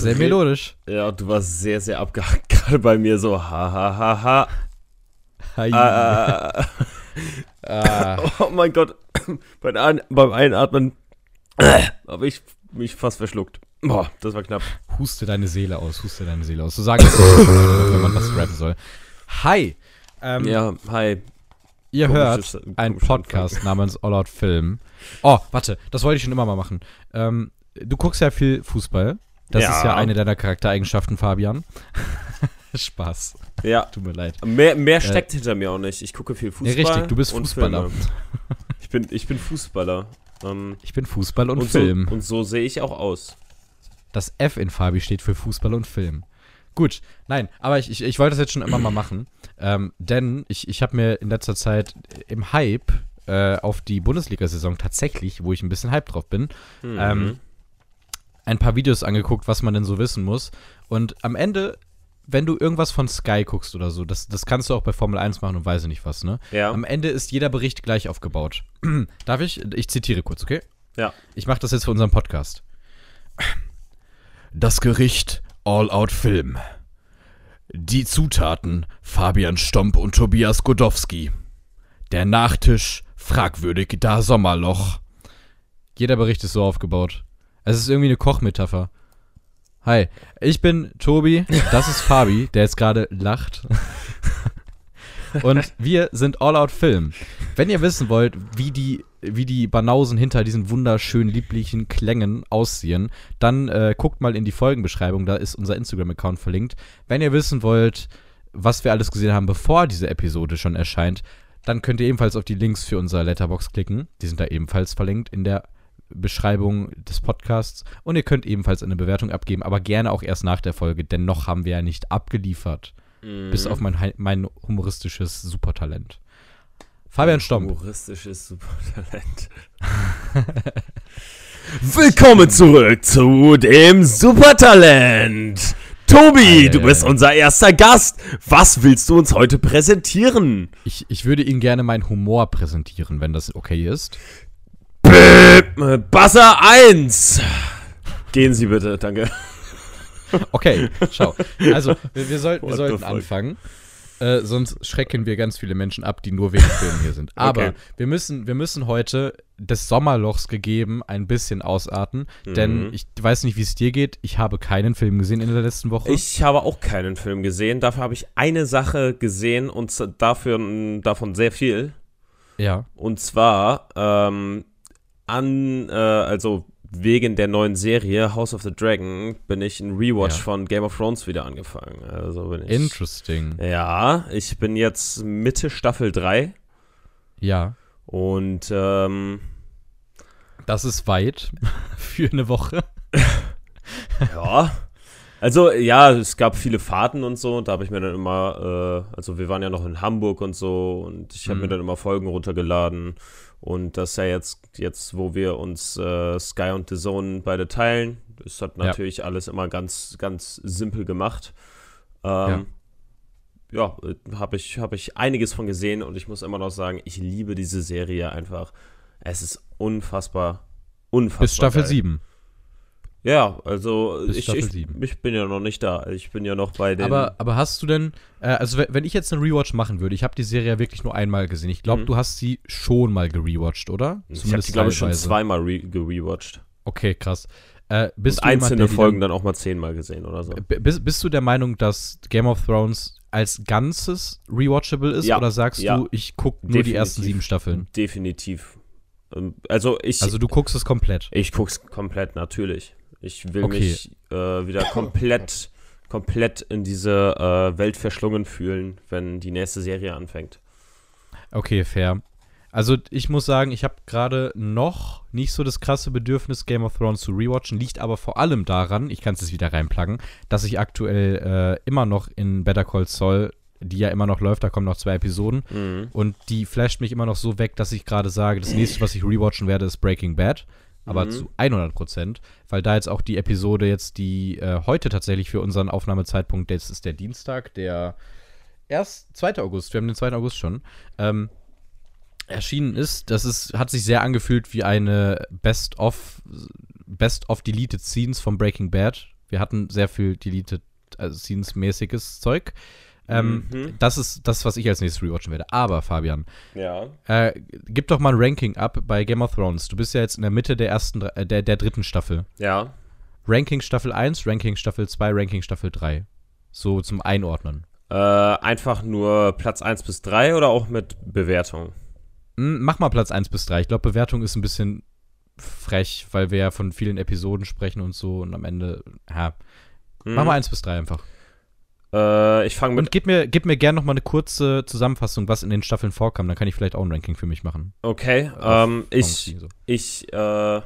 sehr melodisch. Ja, du warst sehr, sehr abgehackt. Gerade bei mir so, ha, ha, ha, ha. Hi. Ah, Ah. oh mein Gott. Beim, Ein beim Einatmen habe ich mich fast verschluckt. Boah, das war knapp. Huste deine Seele aus, huste deine Seele aus. So sagen Leute, wenn man was rappen soll. Hi. Ähm, Ja, hi. Ihr komisches- hört einen Podcast namens All Out Film. Oh, warte, das wollte ich schon immer mal machen. Ähm, du guckst ja viel Fußball. Das Ja. ist ja eine deiner Charaktereigenschaften, Fabian. Spaß. Ja, Tut mir leid. mehr, mehr steckt hinter mir auch nicht. Ich gucke viel Fußball. Nee, richtig, du bist Fußballer. Ich bin, ich bin Fußballer. Ähm, Ich bin Fußball und, und, Film. So, und so sehe ich auch aus. Das F in Fabi steht für Fußball und Film. Gut, nein, aber ich, ich, ich wollte das jetzt schon immer mal machen. Ähm, denn ich, ich habe mir in letzter Zeit im Hype äh, auf die Bundesliga-Saison tatsächlich, wo ich ein bisschen Hype drauf bin, Mhm. ähm, ein paar Videos angeguckt, was man denn so wissen muss. Und am Ende, wenn du irgendwas von Sky guckst oder so, das, das kannst du auch bei Formel 1 machen und weiß ich nicht was, ne? ja. Am Ende ist jeder Bericht gleich aufgebaut. Darf ich? Ich zitiere kurz, okay? Ja. Ich mache das jetzt für unseren Podcast. Das Gericht All Out Film. Die Zutaten Fabian Stomp und Tobias Godowski. Der Nachtisch fragwürdig da Sommerloch. Jeder Bericht ist so aufgebaut. Es ist irgendwie eine Kochmetapher. Hi, ich bin Tobi, das ist Fabi, der jetzt gerade lacht. Und wir sind All Out Film. Wenn ihr wissen wollt, wie die, wie die Banausen hinter diesen wunderschönen, lieblichen Klängen aussehen, dann äh, guckt mal in die Folgenbeschreibung, da ist unser Instagram-Account verlinkt. Wenn ihr wissen wollt, was wir alles gesehen haben, bevor diese Episode schon erscheint, dann könnt ihr ebenfalls auf die Links für unser Letterbox klicken. Die sind da ebenfalls verlinkt in der Beschreibung des Podcasts. Und ihr könnt ebenfalls eine Bewertung abgeben, aber gerne auch erst nach der Folge, denn noch haben wir ja nicht abgeliefert. Mhm. Bis auf mein, mein humoristisches Supertalent. Fabian Stomp. Humoristisches Supertalent. Willkommen zurück zu dem Supertalent. Tobi, Ei, du bist unser erster Gast. Was willst du uns heute präsentieren? Ich, ich würde Ihnen gerne meinen Humor präsentieren, wenn das okay ist. Äh, Buzzer 1. Gehen Sie bitte, danke. Okay, schau. Also, wir, wir, soll, wir sollten anfangen. Äh, sonst schrecken wir ganz viele Menschen ab, die nur wegen Filmen hier sind. Aber Okay. wir, müssen, wir müssen heute des Sommerlochs gegeben ein bisschen ausarten. Denn Mhm. ich weiß nicht, wie es dir geht. Ich habe keinen Film gesehen in der letzten Woche. Ich habe auch keinen Film gesehen. Dafür habe ich eine Sache gesehen und dafür, davon sehr viel. ja. Und zwar ähm, an, äh, also wegen der neuen Serie House of the Dragon bin ich ein Rewatch Ja. von Game of Thrones wieder angefangen. Also bin ich. Interesting. Ja, ich bin jetzt Mitte Staffel 3 Ja. und ähm, Das ist weit für eine Woche. ja. Also ja, es gab viele Fahrten und so und da habe ich mir dann immer, äh, also wir waren ja noch in Hamburg und so und ich habe Mhm. mir dann immer Folgen runtergeladen und das ist ja jetzt, jetzt wo wir uns äh, Sky und The Zone beide teilen, das hat Ja. natürlich alles immer ganz, ganz simpel gemacht. Ähm, ja, äh, habe ich, hab ich einiges von gesehen und ich muss immer noch sagen, ich liebe diese Serie einfach. Es ist unfassbar, unfassbar. Bis Staffel geil. 7. Ja, also ich, ich, ich bin ja noch nicht da. Ich bin ja noch bei den. Aber, aber hast du denn, äh, also we- wenn ich jetzt einen Rewatch machen würde, ich habe die Serie ja wirklich nur einmal gesehen. Ich glaube, Mhm. du hast sie schon mal gerewatcht, oder? ich habe die, glaube ich, schon zweimal re gerewatcht. Okay, krass. Äh, bist jemand, einzelne die Folgen dann auch mal zehnmal gesehen oder so. Dann, bist, bist du der Meinung, dass Game of Thrones als Ganzes rewatchable ist? Ja, Oder sagst ja. du, ich gucke nur die Definitiv. ersten sieben Staffeln? Definitiv. Ähm, Also ich, Also du guckst es komplett. ich guck's komplett natürlich. Ich will Okay. mich äh, wieder komplett, komplett in diese äh, Welt verschlungen fühlen, wenn die nächste Serie anfängt. Okay, fair. Also ich muss sagen, ich habe gerade noch nicht so das krasse Bedürfnis, Game of Thrones zu rewatchen. Liegt aber vor allem daran, ich kann es jetzt wieder reinpluggen, dass ich aktuell äh, immer noch in Better Call Saul, die ja immer noch läuft, da kommen noch zwei Episoden. Mhm. Und die flasht mich immer noch so weg, dass ich gerade sage, das nächste, was ich rewatchen werde, ist Breaking Bad. Aber Mhm. zu 100 Prozent, weil da jetzt auch die Episode jetzt, die äh, heute tatsächlich für unseren Aufnahmezeitpunkt, das ist der Dienstag, der erst 2. August, wir haben den 2. August schon, ähm, erschienen ist. Das ist, hat sich sehr angefühlt wie eine Best-of, Best-of Deleted Scenes von Breaking Bad Wir hatten sehr viel Deleted also Scenes-mäßiges Zeug. Ähm, mhm. Das ist das, was ich als nächstes rewatchen werde. Aber, Fabian, ja. äh, gib doch mal ein Ranking ab bei Game of Thrones. Du bist ja jetzt in der Mitte der ersten, äh, der, der dritten Staffel. Ja. Ranking Staffel 1, Ranking Staffel 2, Ranking Staffel 3. So zum Einordnen. Äh, einfach nur Platz 1 bis 3 oder auch mit Bewertung? Hm, mach mal Platz 1 bis 3. Ich glaube, Bewertung ist ein bisschen frech, weil wir ja von vielen Episoden sprechen und so und am Ende, ja. Mach mal 1 bis 3 einfach. Äh, ich fange mit. Und gib mir, gib mir gerne noch mal eine kurze Zusammenfassung, was in den Staffeln vorkam. Dann kann ich vielleicht auch ein Ranking für mich machen. Okay. Ähm, ich, ich, äh,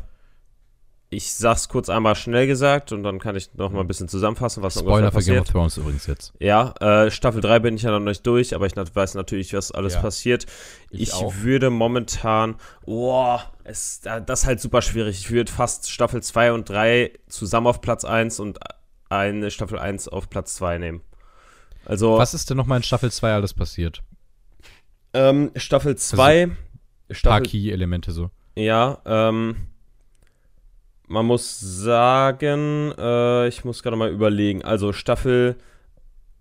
ich sag's kurz einmal schnell gesagt und dann kann ich noch mal ein bisschen zusammenfassen, was Spoiler für Game of Thrones übrigens jetzt. Ja, äh, Staffel 3 bin ich ja noch nicht durch, aber ich weiß natürlich, was alles ja. passiert. Ich, ich würde momentan, boah, es, das ist halt super schwierig. Ich würde fast Staffel 2 und 3 zusammen auf Platz 1 und eine Staffel 1 auf Platz 2 nehmen. Also, Was ist denn nochmal in Staffel 2 alles passiert? Ähm, Staffel 2. Also, paar Key-Elemente so. Ja, ähm, man muss sagen, äh, ich muss gerade mal überlegen. Also Staffel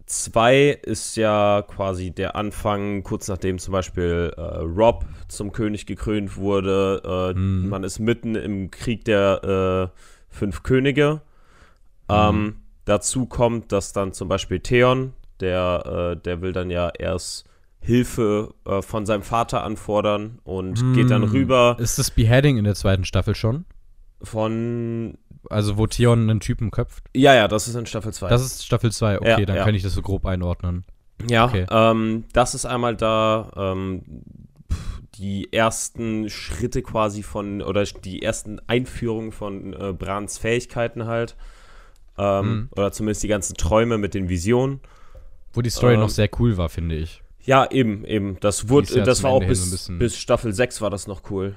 2 ist ja quasi der Anfang, kurz nachdem zum Beispiel äh, Rob zum König gekrönt wurde. Äh, mhm. Man ist mitten im Krieg der äh, fünf Könige. Mhm. Ähm, dazu kommt, dass dann zum Beispiel Theon, der, äh, der will dann ja erst Hilfe äh, von seinem Vater anfordern und mm. geht dann rüber. Ist das Beheading in der zweiten Staffel schon? Von. Also, wo Theon einen Typen köpft? Ja, ja, das ist in Staffel 2. Das ist Staffel 2, okay, ja, dann ja. kann ich das so grob einordnen. Ja, okay. ähm, das ist einmal da ähm, die ersten Schritte quasi von, oder die ersten Einführungen von äh, Brans Fähigkeiten halt. Ähm, mhm. Oder zumindest die ganzen Träume mit den Visionen. Wo die Story ähm, noch sehr cool war, finde ich. Ja, eben, eben. Das wurde, ja das war auch bis, so bis Staffel 6 war das noch cool.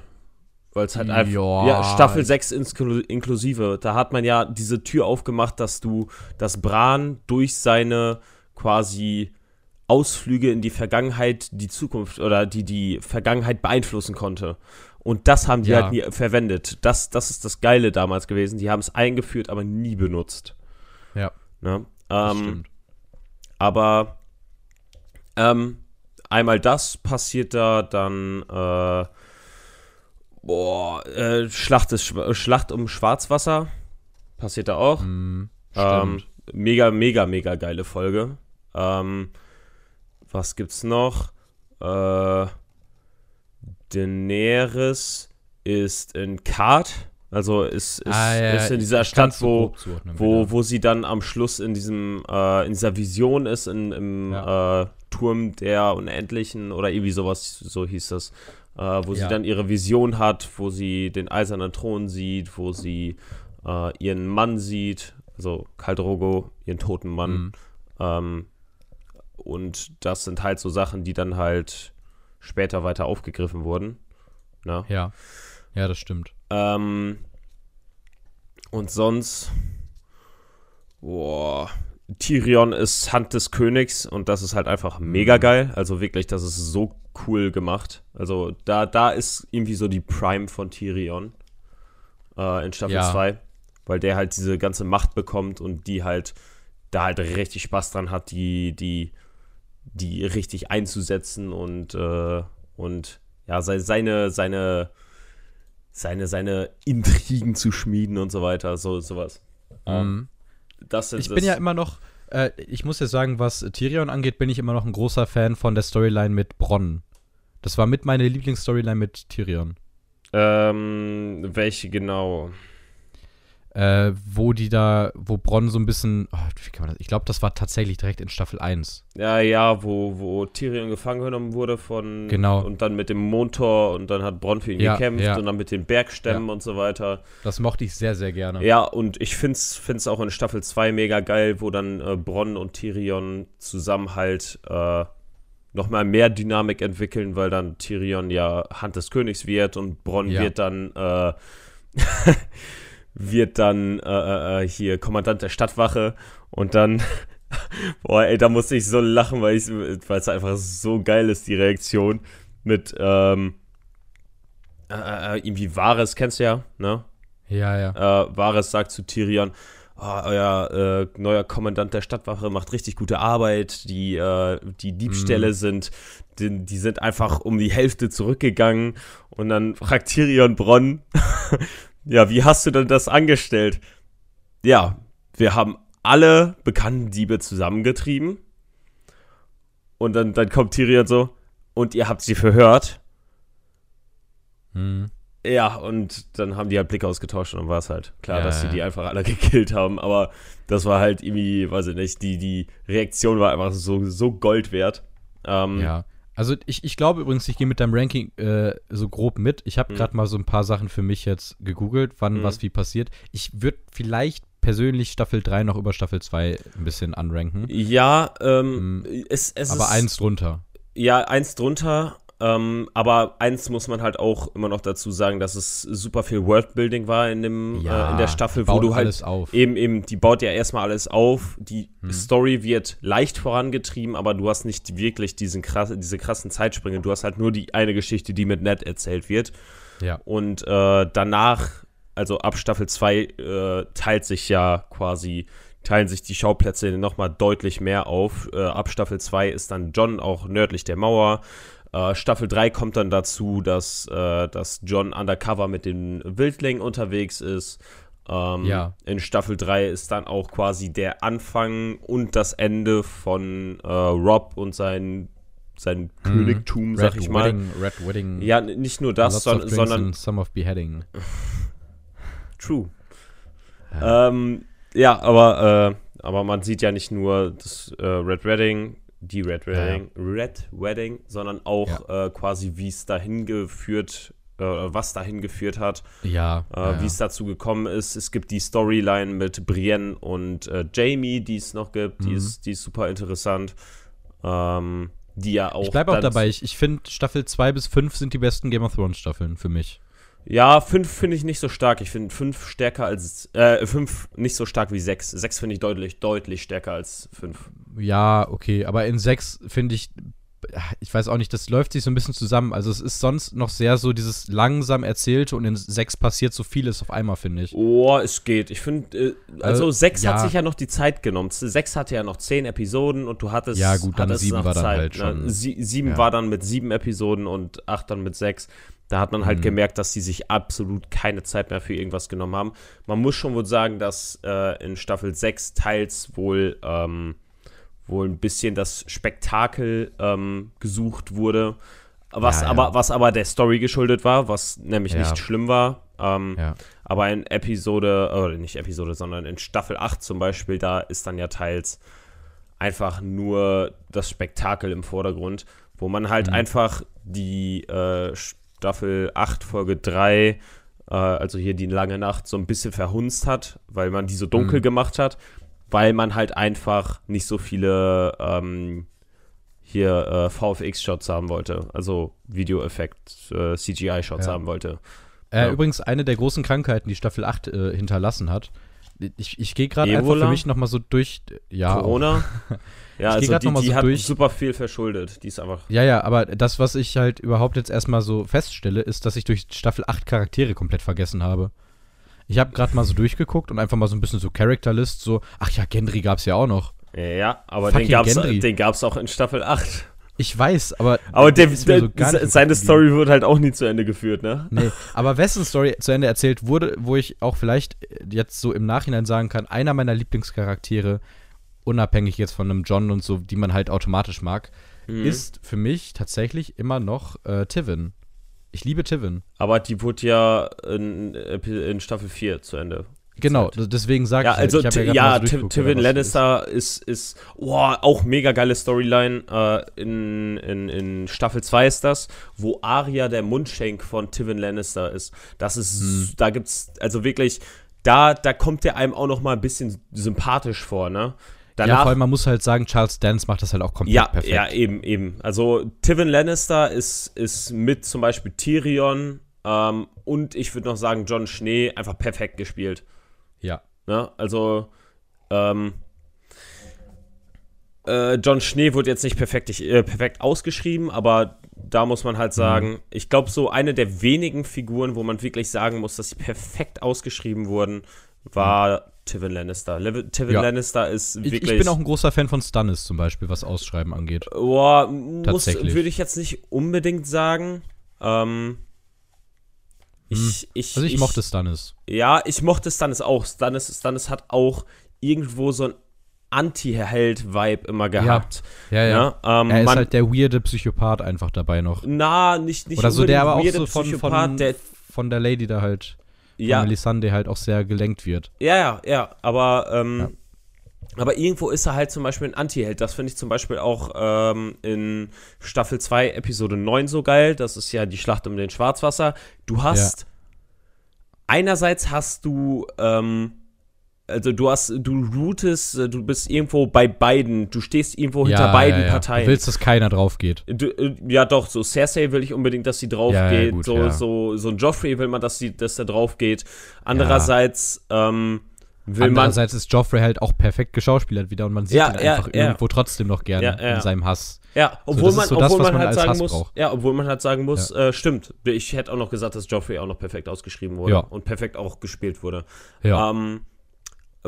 Weil es halt einfach. Ja, Staffel 6 inklusive. Da hat man ja diese Tür aufgemacht, dass du, dass Bran durch seine quasi Ausflüge in die Vergangenheit die Zukunft oder die die Vergangenheit beeinflussen konnte. Und das haben die ja. halt nie verwendet. Das, das ist das Geile damals gewesen. Die haben es eingeführt, aber nie benutzt. Ja. Ne? Ähm, stimmt. Aber ähm, einmal das passiert da, dann äh, boah, äh, Schlacht, des, Schlacht um Schwarzwasser passiert da auch. Mm, ähm, mega, mega, mega geile Folge. Ähm, was gibt's noch? Äh, Daenerys ist in Kart also ist, ist, ah, ja, ist in dieser Stadt, wo, wo, wo sie dann am Schluss in diesem äh, in dieser Vision ist, in, im ja. äh, Turm der Unendlichen oder irgendwie sowas, so hieß das, äh, wo ja. sie dann ihre Vision hat, wo sie den eisernen Thron sieht, wo sie äh, ihren Mann sieht, also Kaldrogo, ihren toten Mann. Mhm. Ähm, und das sind halt so Sachen, die dann halt später weiter aufgegriffen wurden. Na? Ne? Ja. Ja, das stimmt. Ähm, und sonst, boah, Tyrion ist Hand des Königs und das ist halt einfach mega geil. Also wirklich, das ist so cool gemacht. Also da, da ist irgendwie so die Prime von Tyrion äh, in Staffel ja. 2, weil der halt diese ganze Macht bekommt und die halt da halt richtig Spaß dran hat, die, die, die richtig einzusetzen und, äh, und ja, seine, seine seine, seine Intrigen zu schmieden und so weiter, so sowas. Mhm. Das ich bin ja immer noch, äh, ich muss ja sagen, was Tyrion angeht, bin ich immer noch ein großer Fan von der Storyline mit Bronn. Das war mit meine Lieblingsstoryline mit Tyrion. Ähm, welche genau? Äh, wo die da, wo Bronn so ein bisschen, oh, wie kann man das? Ich glaube, das war tatsächlich direkt in Staffel 1. Ja, ja, wo, wo Tyrion gefangen genommen wurde von genau. und dann mit dem Montor und dann hat Bronn für ihn ja, gekämpft ja. und dann mit den Bergstämmen ja. und so weiter. Das mochte ich sehr, sehr gerne. Ja, und ich finde es auch in Staffel 2 mega geil, wo dann äh, Bronn und Tyrion zusammen halt äh, nochmal mehr Dynamik entwickeln, weil dann Tyrion ja Hand des Königs wird und Bronn wird dann äh, wird dann äh, äh, äh, hier Kommandant der Stadtwache und dann, boah, ey, da musste ich so lachen, weil es einfach so geil ist, die Reaktion mit, ähm, äh, äh, äh irgendwie Vares, kennst du ja, ne? Ja, ja. Äh, Vares sagt zu Tyrion, oh, euer äh, neuer Kommandant der Stadtwache macht richtig gute Arbeit, die, äh, die Diebstähle mm. sind, die, die, sind einfach um die Hälfte zurückgegangen und dann fragt Tyrion Bronn, ja, wie hast du denn das angestellt? Ja, wir haben alle bekannten Diebe zusammengetrieben und dann, dann kommt Tyrion so, und ihr habt sie verhört. Hm. Ja, und dann haben die halt Blick ausgetauscht und dann war es halt klar, ja, dass sie die einfach alle gekillt haben. Aber das war halt irgendwie, weiß ich nicht, die, die Reaktion war einfach so, so Gold wert. Ähm, ja. Also ich, ich glaube übrigens, ich gehe mit deinem Ranking äh, so grob mit. Ich habe mhm. gerade mal so ein paar Sachen für mich jetzt gegoogelt, wann mhm. was wie passiert. Ich würde vielleicht persönlich Staffel 3 noch über Staffel 2 ein bisschen anranken. Ja, ähm, mhm. es, es aber ist, eins drunter. Ja, eins drunter. Ähm, aber eins muss man halt auch immer noch dazu sagen, dass es super viel Worldbuilding war in dem ja, äh, in der Staffel, wo du halt eben eben die baut ja erstmal alles auf. Die hm. Story wird leicht vorangetrieben, aber du hast nicht wirklich diesen krass, diese krassen Zeitsprünge. Du hast halt nur die eine Geschichte, die mit Ned erzählt wird. Ja. Und äh, danach, also ab Staffel 2 äh, teilt sich ja quasi teilen sich die Schauplätze nochmal deutlich mehr auf. Äh, ab Staffel 2 ist dann John auch nördlich der Mauer. Äh, Staffel 3 kommt dann dazu, dass, äh, dass John undercover mit den Wildlingen unterwegs ist. Ähm, ja. In Staffel 3 ist dann auch quasi der Anfang und das Ende von äh, Rob und sein sein mhm. Königtum, Red sag ich mal. Wedding, Red Wedding. Ja, nicht nur das, son sondern. Some of Beheading. True. Ja. Ähm, ja, aber, äh, aber man sieht ja nicht nur das äh, Red Wedding, die Red Wedding, ja. Red Wedding, sondern auch ja. äh, quasi, wie es dahin geführt, äh, was dahin geführt hat. Ja. Äh, wie es dazu gekommen ist. Es gibt die Storyline mit Brienne und äh, Jamie, die es noch gibt. Mhm. Die, ist, die ist super interessant. Ähm, die ja auch. Ich bleibe auch dabei. Ich, ich finde, Staffel 2 bis 5 sind die besten Game of Thrones Staffeln für mich. Ja, fünf finde ich nicht so stark. Ich finde fünf stärker als, äh, fünf nicht so stark wie sechs. Sechs finde ich deutlich, deutlich stärker als fünf. Ja, okay, aber in sechs finde ich, ich weiß auch nicht, das läuft sich so ein bisschen zusammen. Also es ist sonst noch sehr so dieses langsam erzählte und in sechs passiert so vieles auf einmal, finde ich. Oh, es geht. Ich finde, äh, also äh, sechs ja. hat sich ja noch die Zeit genommen. Sechs hatte ja noch zehn Episoden und du hattest. Ja, gut, dann sieben war dann Zeit, halt ne? schon. Sie, sieben ja. war dann mit sieben Episoden und acht dann mit sechs. Da hat man halt mhm. gemerkt, dass sie sich absolut keine Zeit mehr für irgendwas genommen haben. Man muss schon wohl sagen, dass äh, in Staffel 6 teils wohl, ähm, wohl ein bisschen das Spektakel ähm, gesucht wurde. Was, ja, ja. Aber, was aber der Story geschuldet war, was nämlich ja. nicht schlimm war. Ähm, aber in Episode, oder nicht Episode, sondern in Staffel 8 zum Beispiel, da ist dann ja teils einfach nur das Spektakel im Vordergrund, wo man halt mhm. einfach die äh, Staffel 8, Folge 3, äh, also hier die lange Nacht, so ein bisschen verhunzt hat, weil man die so dunkel mhm. gemacht hat, weil man halt einfach nicht so viele ähm, hier äh, VFX-Shots haben wollte, also Videoeffekt, äh, CGI-Shots ja. haben wollte. Äh, ja. Übrigens eine der großen Krankheiten, die Staffel 8 äh, hinterlassen hat. Ich, ich gehe gerade einfach für mich nochmal so durch. Ja, Corona? Ja, ich also die, die so hat durch. super viel verschuldet. Die ist einfach. Ja, ja, aber das, was ich halt überhaupt jetzt erstmal so feststelle, ist, dass ich durch Staffel 8 Charaktere komplett vergessen habe. Ich habe gerade mal so durchgeguckt und einfach mal so ein bisschen so Character List, so, ach ja, Gendry gab's ja auch noch. Ja, aber Fucking den gab's, den gab's auch in Staffel 8. Ich weiß, aber. Aber der, der, so seine Story wird halt auch nie zu Ende geführt, ne? Nee, aber wessen Story zu Ende erzählt wurde, wo ich auch vielleicht jetzt so im Nachhinein sagen kann, einer meiner Lieblingscharaktere unabhängig jetzt von einem John und so, die man halt automatisch mag, mhm. ist für mich tatsächlich immer noch äh, Tivin. Ich liebe Tivin. Aber die wurde ja in, in Staffel 4 zu Ende. Genau, deswegen sage ja, ich, also, ja, ja so Tivin Lannister ist, ist, oh, auch mega geile Storyline. Äh, in, in, in Staffel 2 ist das, wo Arya der Mundschenk von Tivin Lannister ist. Das ist, hm. da gibt's, also wirklich, da, da kommt der einem auch noch mal ein bisschen sympathisch vor, ne? Danach, ja, vor allem, man muss halt sagen, Charles Dance macht das halt auch komplett ja, perfekt. Ja, eben, eben. Also Tivin Lannister ist, ist mit zum Beispiel Tyrion ähm, und ich würde noch sagen, John Schnee einfach perfekt gespielt. Ja. Ne? Also, ähm, äh, John Schnee wurde jetzt nicht perfekt, äh, perfekt ausgeschrieben, aber da muss man halt mhm. sagen, mhm. ich glaube, so eine der wenigen Figuren, wo man wirklich sagen muss, dass sie perfekt ausgeschrieben wurden, war Tywin Lannister. Lev Tywin Ja. Lannister ist Ich, wirklich. ich bin auch ein großer Fan von Stannis zum Beispiel, was Ausschreiben angeht. Boah, würde ich jetzt nicht unbedingt sagen. Ähm, ich, ich, Also ich, mochte Stannis. Ja, ich mochte Stannis auch. Stannis, Stannis hat auch irgendwo so ein Anti-Held-Vibe immer gehabt. Ja, ja. Ja, ähm, er ist man- halt der weirde Psychopath einfach dabei noch. Na, nicht, nicht Oder so, der aber auch weirde so von, Psychopath, von, der, von der Lady da halt, ja, von Melisande halt auch sehr gelenkt wird. ja, ja, ja, aber, ähm, Ja. aber irgendwo ist er halt zum Beispiel ein Anti-Held. Das finde ich zum Beispiel auch ähm, in Staffel 2, Episode 9 so geil. Das ist ja die Schlacht um den Schwarzwasser. Du hast, einerseits hast du, ähm, also du hast, du rootest, äh, du bist irgendwo bei beiden, du stehst irgendwo hinter beiden ja, ja. Parteien. Du willst, dass keiner drauf geht. Du, äh, ja, doch, so Cersei will ich unbedingt, dass sie drauf Ja, ja, geht. gut, so, ja. so, so ein Joffrey will man, dass, sie, dass der drauf geht. Andererseits ähm, will man. Andererseits ist Joffrey halt auch perfekt geschauspielert wieder und man sieht Ja, ihn ja, einfach ja. irgendwo trotzdem noch gerne Ja, ja. in seinem Hass. Ja, obwohl das man, so obwohl man man halt sagen Hass muss, braucht. ja, obwohl man halt sagen muss, äh, stimmt. Ich hätte auch noch gesagt, dass Joffrey auch noch perfekt ausgeschrieben wurde Ja. und perfekt auch gespielt wurde. Ja. Ähm,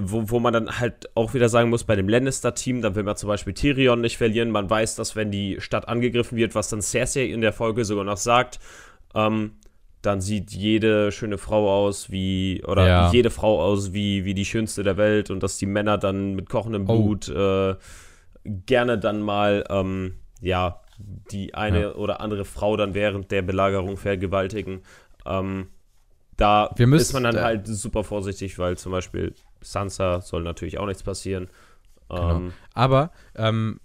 wo, wo man dann halt auch wieder sagen muss, bei dem Lannister-Team, da will man zum Beispiel Tyrion nicht verlieren. Man weiß, dass wenn die Stadt angegriffen wird, was dann Cersei in der Folge sogar noch sagt, ähm, dann sieht jede schöne Frau aus wie, oder Ja. jede Frau aus wie, wie die schönste der Welt und dass die Männer dann mit kochendem Oh. Blut äh, gerne dann mal, ähm, ja, die eine Ja. oder andere Frau dann während der Belagerung vergewaltigen. Ähm, da müssen- ist man dann äh, halt super vorsichtig, weil zum Beispiel Sansa soll natürlich auch nichts passieren. Genau. Ähm, Aber ähm,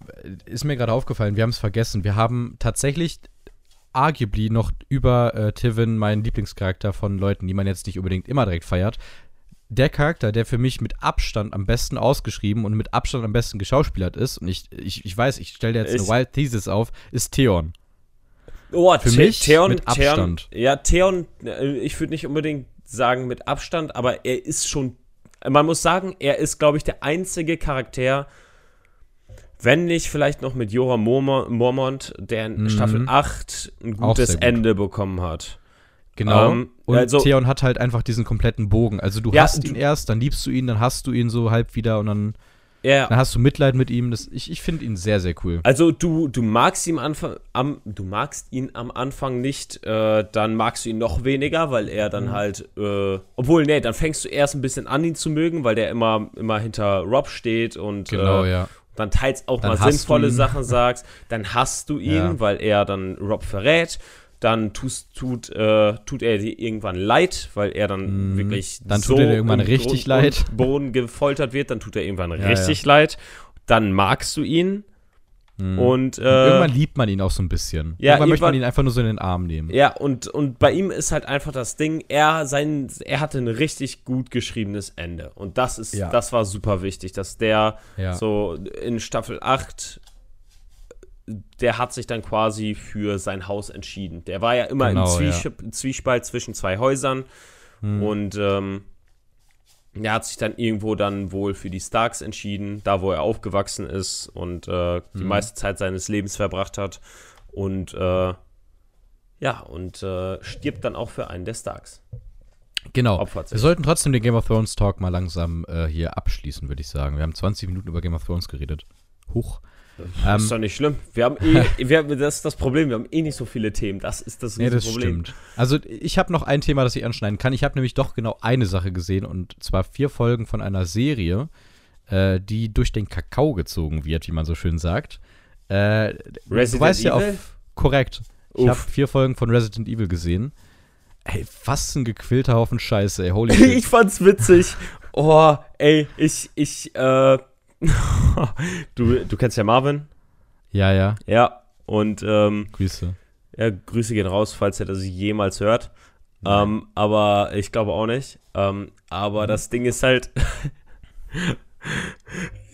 ist mir gerade aufgefallen, wir haben es vergessen. Wir haben tatsächlich arguably noch über äh, Tivin meinen Lieblingscharakter von Leuten, die man jetzt nicht unbedingt immer direkt feiert. Der Charakter, der für mich mit Abstand am besten ausgeschrieben und mit Abstand am besten geschauspielert ist, und ich, ich, ich weiß, ich stelle jetzt eine Wild Thesis auf, ist Theon. Oh, Für mich Theon, mit Theon, Abstand. ja, Theon, äh, ich würde nicht unbedingt sagen mit Abstand, aber er ist schon, man muss sagen, er ist, glaube ich, der einzige Charakter, wenn nicht vielleicht noch mit Jorah Mormont, der in Mhm. Staffel 8 ein gutes gut. Ende bekommen hat. Genau. Ähm, und also- Theon hat halt einfach diesen kompletten Bogen. Also du Ja, hast du- ihn erst, dann liebst du ihn, dann hast du ihn so halb wieder und dann, Ja, dann hast du Mitleid mit ihm. Das, ich ich finde ihn sehr, sehr cool. Also du, du magst ihn Anfang, am, du magst ihn am Anfang nicht, äh, dann magst du ihn noch weniger, weil er Mhm. dann halt, äh, obwohl, nee, dann fängst du erst ein bisschen an, ihn zu mögen, weil der immer, immer hinter Rob steht und Genau, äh, ja. dann teils auch Dann mal sinnvolle. Sachen sagst, dann hasst du ihn, Ja. weil er dann Rob verrät. Dann tust, tut, äh, tut er dir irgendwann leid, weil er dann Mhm. wirklich Dann tut er irgendwann richtig Grund leid. und Boden gefoltert wird, dann tut er irgendwann Ja, richtig leid. Dann magst du ihn Mhm. und, Und äh, irgendwann liebt man ihn auch so ein bisschen. Ja, irgendwann möchte man ihn einfach nur so in den Arm nehmen. Ja, und, und bei ihm ist halt einfach das Ding, er, sein, er hatte ein richtig gut geschriebenes Ende. Und das ist, Ja. das war super wichtig, dass der Ja. so in Staffel 8, der hat sich dann quasi für sein Haus entschieden. Der war ja immer Genau, im Zwies Zwiespalt zwischen zwei Häusern Hm. und ähm, er hat sich dann irgendwo dann wohl für die Starks entschieden, da wo er aufgewachsen ist und äh, die Mhm. meiste Zeit seines Lebens verbracht hat. Und äh, ja, und äh, stirbt dann auch für einen der Starks. Genau. Wir sollten trotzdem den Game of Thrones Talk mal langsam äh, hier abschließen, würde ich sagen. Wir haben 20 Minuten über Game of Thrones geredet. Huch. Ähm, ist doch nicht schlimm. Wir haben eh, wir, haben- das ist das Problem, wir haben eh nicht so viele Themen. Das ist das Nee, das Problem. stimmt. Also ich habe noch ein Thema, das ich anschneiden kann. Ich habe nämlich doch genau eine Sache gesehen und zwar vier Folgen von einer Serie, äh, die durch den Kakao gezogen wird, wie man so schön sagt. Äh, du Resident weißt ja Evil? auf korrekt. Ich habe vier Folgen von Resident Evil gesehen. Ey, was ein gequälter Haufen Scheiße, ey. Holy shit. ich fand's witzig. Oh, ey, ich, ich, äh, du, du kennst ja Marvin. ja, ja. Ja. Und, ähm, Grüße. ja, Grüße gehen raus, falls er das jemals hört. Ähm, aber ich glaube auch nicht. Ähm, aber das Ding ist halt.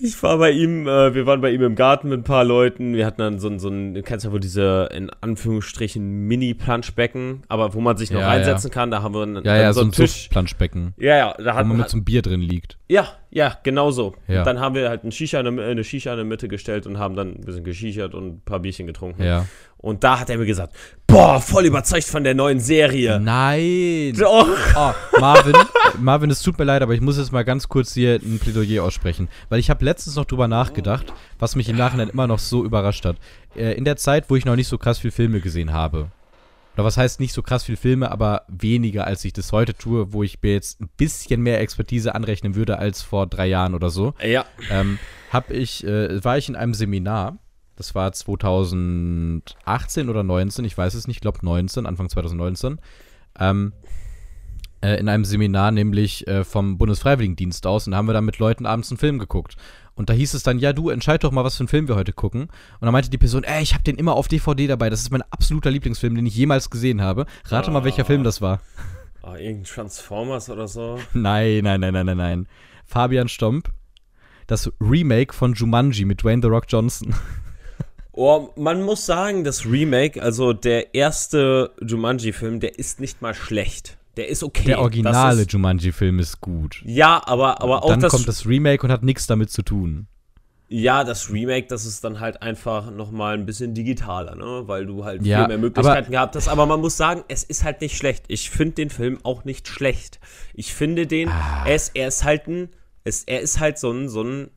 Ich war bei ihm, äh, wir waren bei ihm im Garten mit ein paar Leuten. Wir hatten dann so ein, so ein du kennst ja wohl diese, in Anführungsstrichen, Mini-Planschbecken, aber wo man sich noch Ja, reinsetzen kann. Da haben wir einen, Ja, ja, so einen ein Tisch. Planschbecken, Ja, ja, da wo hat man mit so einem Bier drin liegt. Ja, ja, genau so. Ja. Dann haben wir halt eine Shisha, in der- eine Shisha in der Mitte gestellt und haben dann ein bisschen geschichert und ein paar Bierchen getrunken. Ja. Und da hat er mir gesagt, boah, voll überzeugt von der neuen Serie. Nein! Doch. Oh, Marvin, Marvin, es tut mir leid, aber ich muss jetzt mal ganz kurz hier ein Plädoyer aussprechen, weil ich habe letztens noch drüber nachgedacht, was mich im Nachhinein immer noch so überrascht hat. Äh, in der Zeit, wo ich noch nicht so krass viel Filme gesehen habe. Oder was heißt nicht so krass viel Filme, aber weniger, als ich das heute tue, wo ich mir jetzt ein bisschen mehr Expertise anrechnen würde als vor drei Jahren oder so. Ja. ähm, hab ich, äh, war ich in einem Seminar. Das war 2018 oder 19, ich weiß es nicht, ich glaube 19, Anfang 2019. Ähm, äh, in einem Seminar, nämlich äh, vom Bundesfreiwilligendienst aus, und da haben wir dann mit Leuten abends einen Film geguckt. Und da hieß es dann, ja, du entscheid doch mal, was für einen Film wir heute gucken. Und dann meinte die Person, ey, ich habe den immer auf DVD dabei. Das ist mein absoluter Lieblingsfilm, den ich jemals gesehen habe. Rate mal, welcher Ah. Film das war. Oh, irgendein Transformers oder so. Nein, nein, nein, nein, nein, nein. Fabian Stomp. Das Remake von Jumanji mit Dwayne The Rock Johnson. Oh, man muss sagen, das Remake, also der erste Jumanji-Film, der ist nicht mal schlecht. Der ist okay. Der originale Jumanji-Film ist gut. ja, aber, aber auch Dann das, kommt das Remake und hat nichts damit zu tun. Ja, das Remake, das ist dann halt einfach nochmal ein bisschen digitaler, ne? Weil du halt Ja, viel mehr Möglichkeiten gehabt hast. Aber man muss sagen, es ist halt nicht schlecht. Ich finde den Film auch nicht schlecht. Ich finde den, Ah. er, ist, er ist halt ein, es, er ist halt so ein, so ein,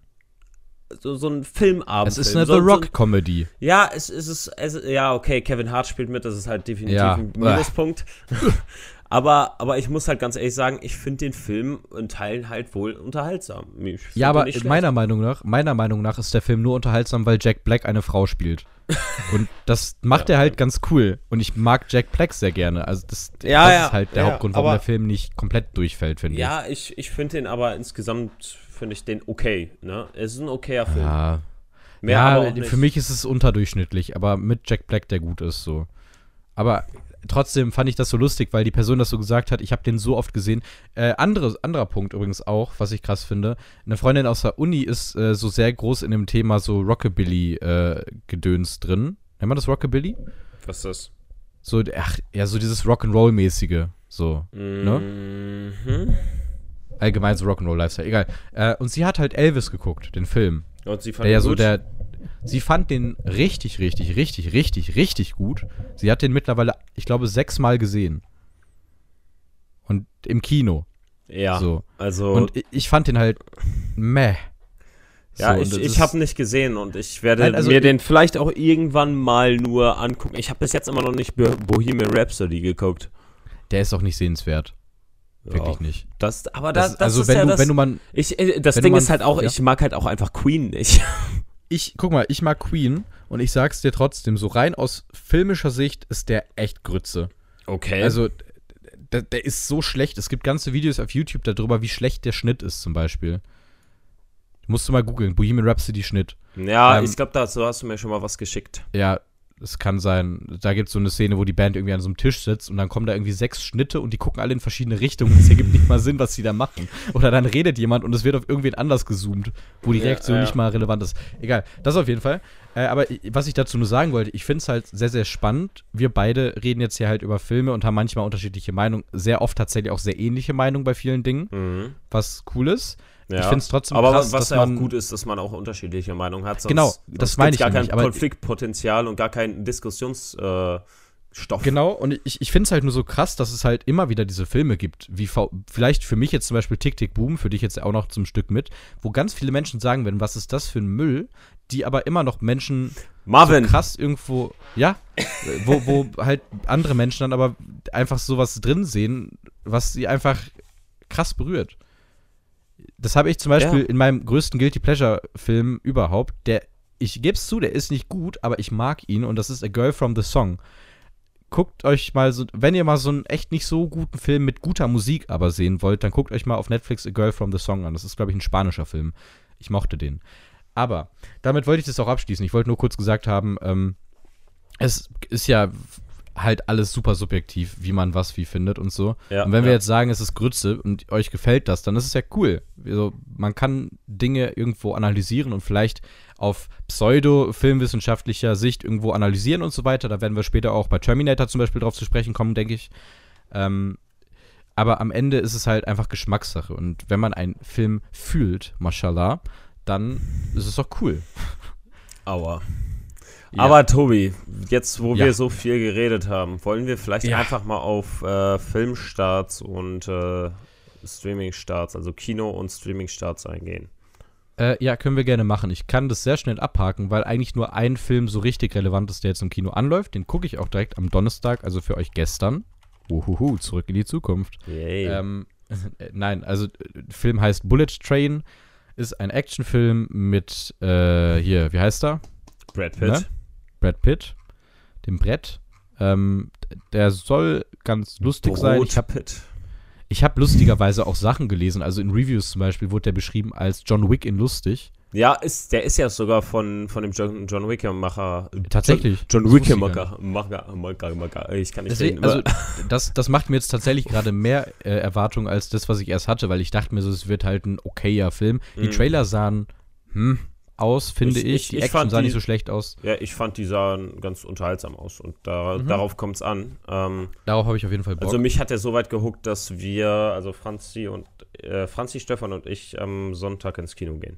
so, so ein Filmabend. Es ist eine so, The so, Rock-Comedy. Ja, es, es ist, es, ja, okay, Kevin Hart spielt mit, das ist halt definitiv Ja. ein Minuspunkt. aber, aber ich muss halt ganz ehrlich sagen, ich finde den Film in Teilen halt wohl unterhaltsam. Ja, aber meiner Meinung nach, meiner Meinung nach ist der Film nur unterhaltsam, weil Jack Black eine Frau spielt. Und das macht Ja. er halt ganz cool. Und ich mag Jack Black sehr gerne. Also das, Ja, das ja, ist halt der ja, Hauptgrund, warum aber- der Film nicht komplett durchfällt, finde ich. Ja, ich, ich finde den aber insgesamt, finde ich den okay. Ne? Es ist ein okayer Film. Ja, Mehr ja für mich ist es unterdurchschnittlich, aber mit Jack Black, der gut ist, so. Aber trotzdem fand ich das so lustig, weil die Person das so gesagt hat. Ich habe den so oft gesehen. Äh, andere, anderer Punkt übrigens auch, was ich krass finde. Eine Freundin aus der Uni ist äh, so sehr groß in dem Thema so Rockabilly-Gedöns drin. Nennt man das Rockabilly? Was ist das? So, ach, ja, so dieses Rock'n'Roll-mäßige. So. Ne? Mhm. Allgemein so Rock'n'Roll-Lifestyle. Egal. Äh, und sie hat halt Elvis geguckt, den Film. Und sie fand Der ja so der. Sie fand den richtig, richtig, richtig, richtig, richtig gut. Sie hat den mittlerweile, ich glaube, sechsmal gesehen. Und im Kino. Ja, So. also. Und ich, fand den halt meh. ja, So, ich, ich habe nicht gesehen und ich werde Nein, also mir den vielleicht auch irgendwann mal nur angucken. Ich habe bis jetzt immer noch nicht Bo- Bohemian Rhapsody geguckt. Der ist auch nicht sehenswert. Wirklich Ja. nicht. Das, aber Das, das, also, ist wenn, ja du, das. wenn du mal. ich, äh, das Ding mal- ist halt auch, ja. ich mag halt auch einfach Queen nicht. Ich, guck mal, ich mag Queen und ich sag's dir trotzdem, so rein aus filmischer Sicht ist der echt Grütze. Okay. Also, der, der ist so schlecht. Es gibt ganze Videos auf YouTube darüber, wie schlecht der Schnitt ist, zum Beispiel. Musst du mal googeln, Bohemian Rhapsody Schnitt. ja, ähm, ich glaube, dazu hast du mir schon mal was geschickt. Ja, es kann sein. Da gibt es so eine Szene, wo die Band irgendwie an so einem Tisch sitzt und dann kommen da irgendwie sechs Schnitte und die gucken alle in verschiedene Richtungen. Es ergibt nicht mal Sinn, was sie da machen. Oder dann redet jemand und es wird auf irgendwen anders gezoomt, wo die Reaktion ja. nicht mal relevant ist. Egal, das auf jeden Fall. Äh, aber was ich dazu nur sagen wollte, ich finde es halt sehr, sehr spannend. Wir beide reden jetzt hier halt über Filme und haben manchmal unterschiedliche Meinungen. Sehr oft tatsächlich auch sehr ähnliche Meinungen bei vielen Dingen, Mhm. was cool ist. Ja. Ich finde es trotzdem aber krass, was dass ja auch gut ist, dass man auch unterschiedliche Meinungen hat. Sonst, Genau, das meine ich gar kein nämlich, Konfliktpotenzial und gar keinen Diskussionsstoff. Äh, Stoff. Genau, und ich, ich finde es halt nur so krass, dass es halt immer wieder diese Filme gibt, wie V vielleicht für mich jetzt zum Beispiel Tick Tick Boom, für dich jetzt auch noch zum Stück mit, wo ganz viele Menschen sagen werden, was ist das für ein Müll, die aber immer noch Menschen Marvin, so krass irgendwo, ja, wo, wo halt andere Menschen dann aber einfach sowas drin sehen, was sie einfach krass berührt. Das habe ich zum Beispiel Ja. in meinem größten Guilty Pleasure Film überhaupt, der, ich gebe es zu, der ist nicht gut, aber ich mag ihn und das ist A Girl from the Song. Guckt euch mal so, wenn ihr mal so einen echt nicht so guten Film mit guter Musik aber sehen wollt, dann guckt euch mal auf Netflix A Girl from the Song an. Das ist, glaube ich, ein spanischer Film. Ich mochte den. Aber damit wollte ich das auch abschließen. Ich wollte nur kurz gesagt haben, ähm, es ist ja halt alles super subjektiv, wie man was wie findet und so. Ja, und wenn wir ja. jetzt sagen, es ist Grütze und euch gefällt das, dann ist es ja cool. Also, man kann Dinge irgendwo analysieren und vielleicht auf pseudo-filmwissenschaftlicher Sicht irgendwo analysieren und so weiter. Da werden wir später auch bei Terminator zum Beispiel drauf zu sprechen kommen, denke ich. Ähm, aber am Ende ist es halt einfach Geschmackssache. Und wenn man einen Film fühlt, mashallah, dann ist es doch cool. Aua. Ja. Aber Tobi, jetzt wo Ja. wir so viel geredet haben, wollen wir vielleicht Ja. einfach mal auf äh, Filmstarts und äh, Streamingstarts, also Kino- und Streamingstarts eingehen. Äh, ja, können wir gerne machen. Ich kann das sehr schnell abhaken, weil eigentlich nur ein Film so richtig relevant ist, der jetzt im Kino anläuft. Den gucke ich auch direkt am Donnerstag, also für euch gestern. Uhuhu, zurück in die Zukunft. Yay. Ähm, äh, nein, also äh, Film heißt Bullet Train, ist ein Actionfilm mit, äh, hier, wie heißt er? Brad Pitt. ne? Brad Pitt, dem Brett. Ähm, der soll ganz lustig sein. Ich habe hab lustigerweise auch Sachen gelesen. Also in Reviews zum Beispiel wurde der beschrieben als John Wick in lustig. Ja, ist, der ist ja sogar von, von dem John, John Wicker-Macher. Tatsächlich. John, John Wicker-Macher. Macher, Macher, Macher. Ich kann nicht Deswegen, reden. also das, das macht mir jetzt tatsächlich gerade mehr äh, Erwartungen als das, was ich erst hatte, weil ich dachte mir so, es wird halt ein okayer Film. Die Mhm. Trailer sahen hm, aus, finde Ich- ich. Die ich Action fand sah die- nicht so schlecht aus. ja, ich fand, die sahen ganz unterhaltsam aus und da, Mhm. darauf kommt es an. Ähm, Darauf habe ich auf jeden Fall Bock. Also mich hat er so weit gehuckt, dass wir, also Franzi und äh, Franzi, Stefan und ich am Sonntag ins Kino gehen.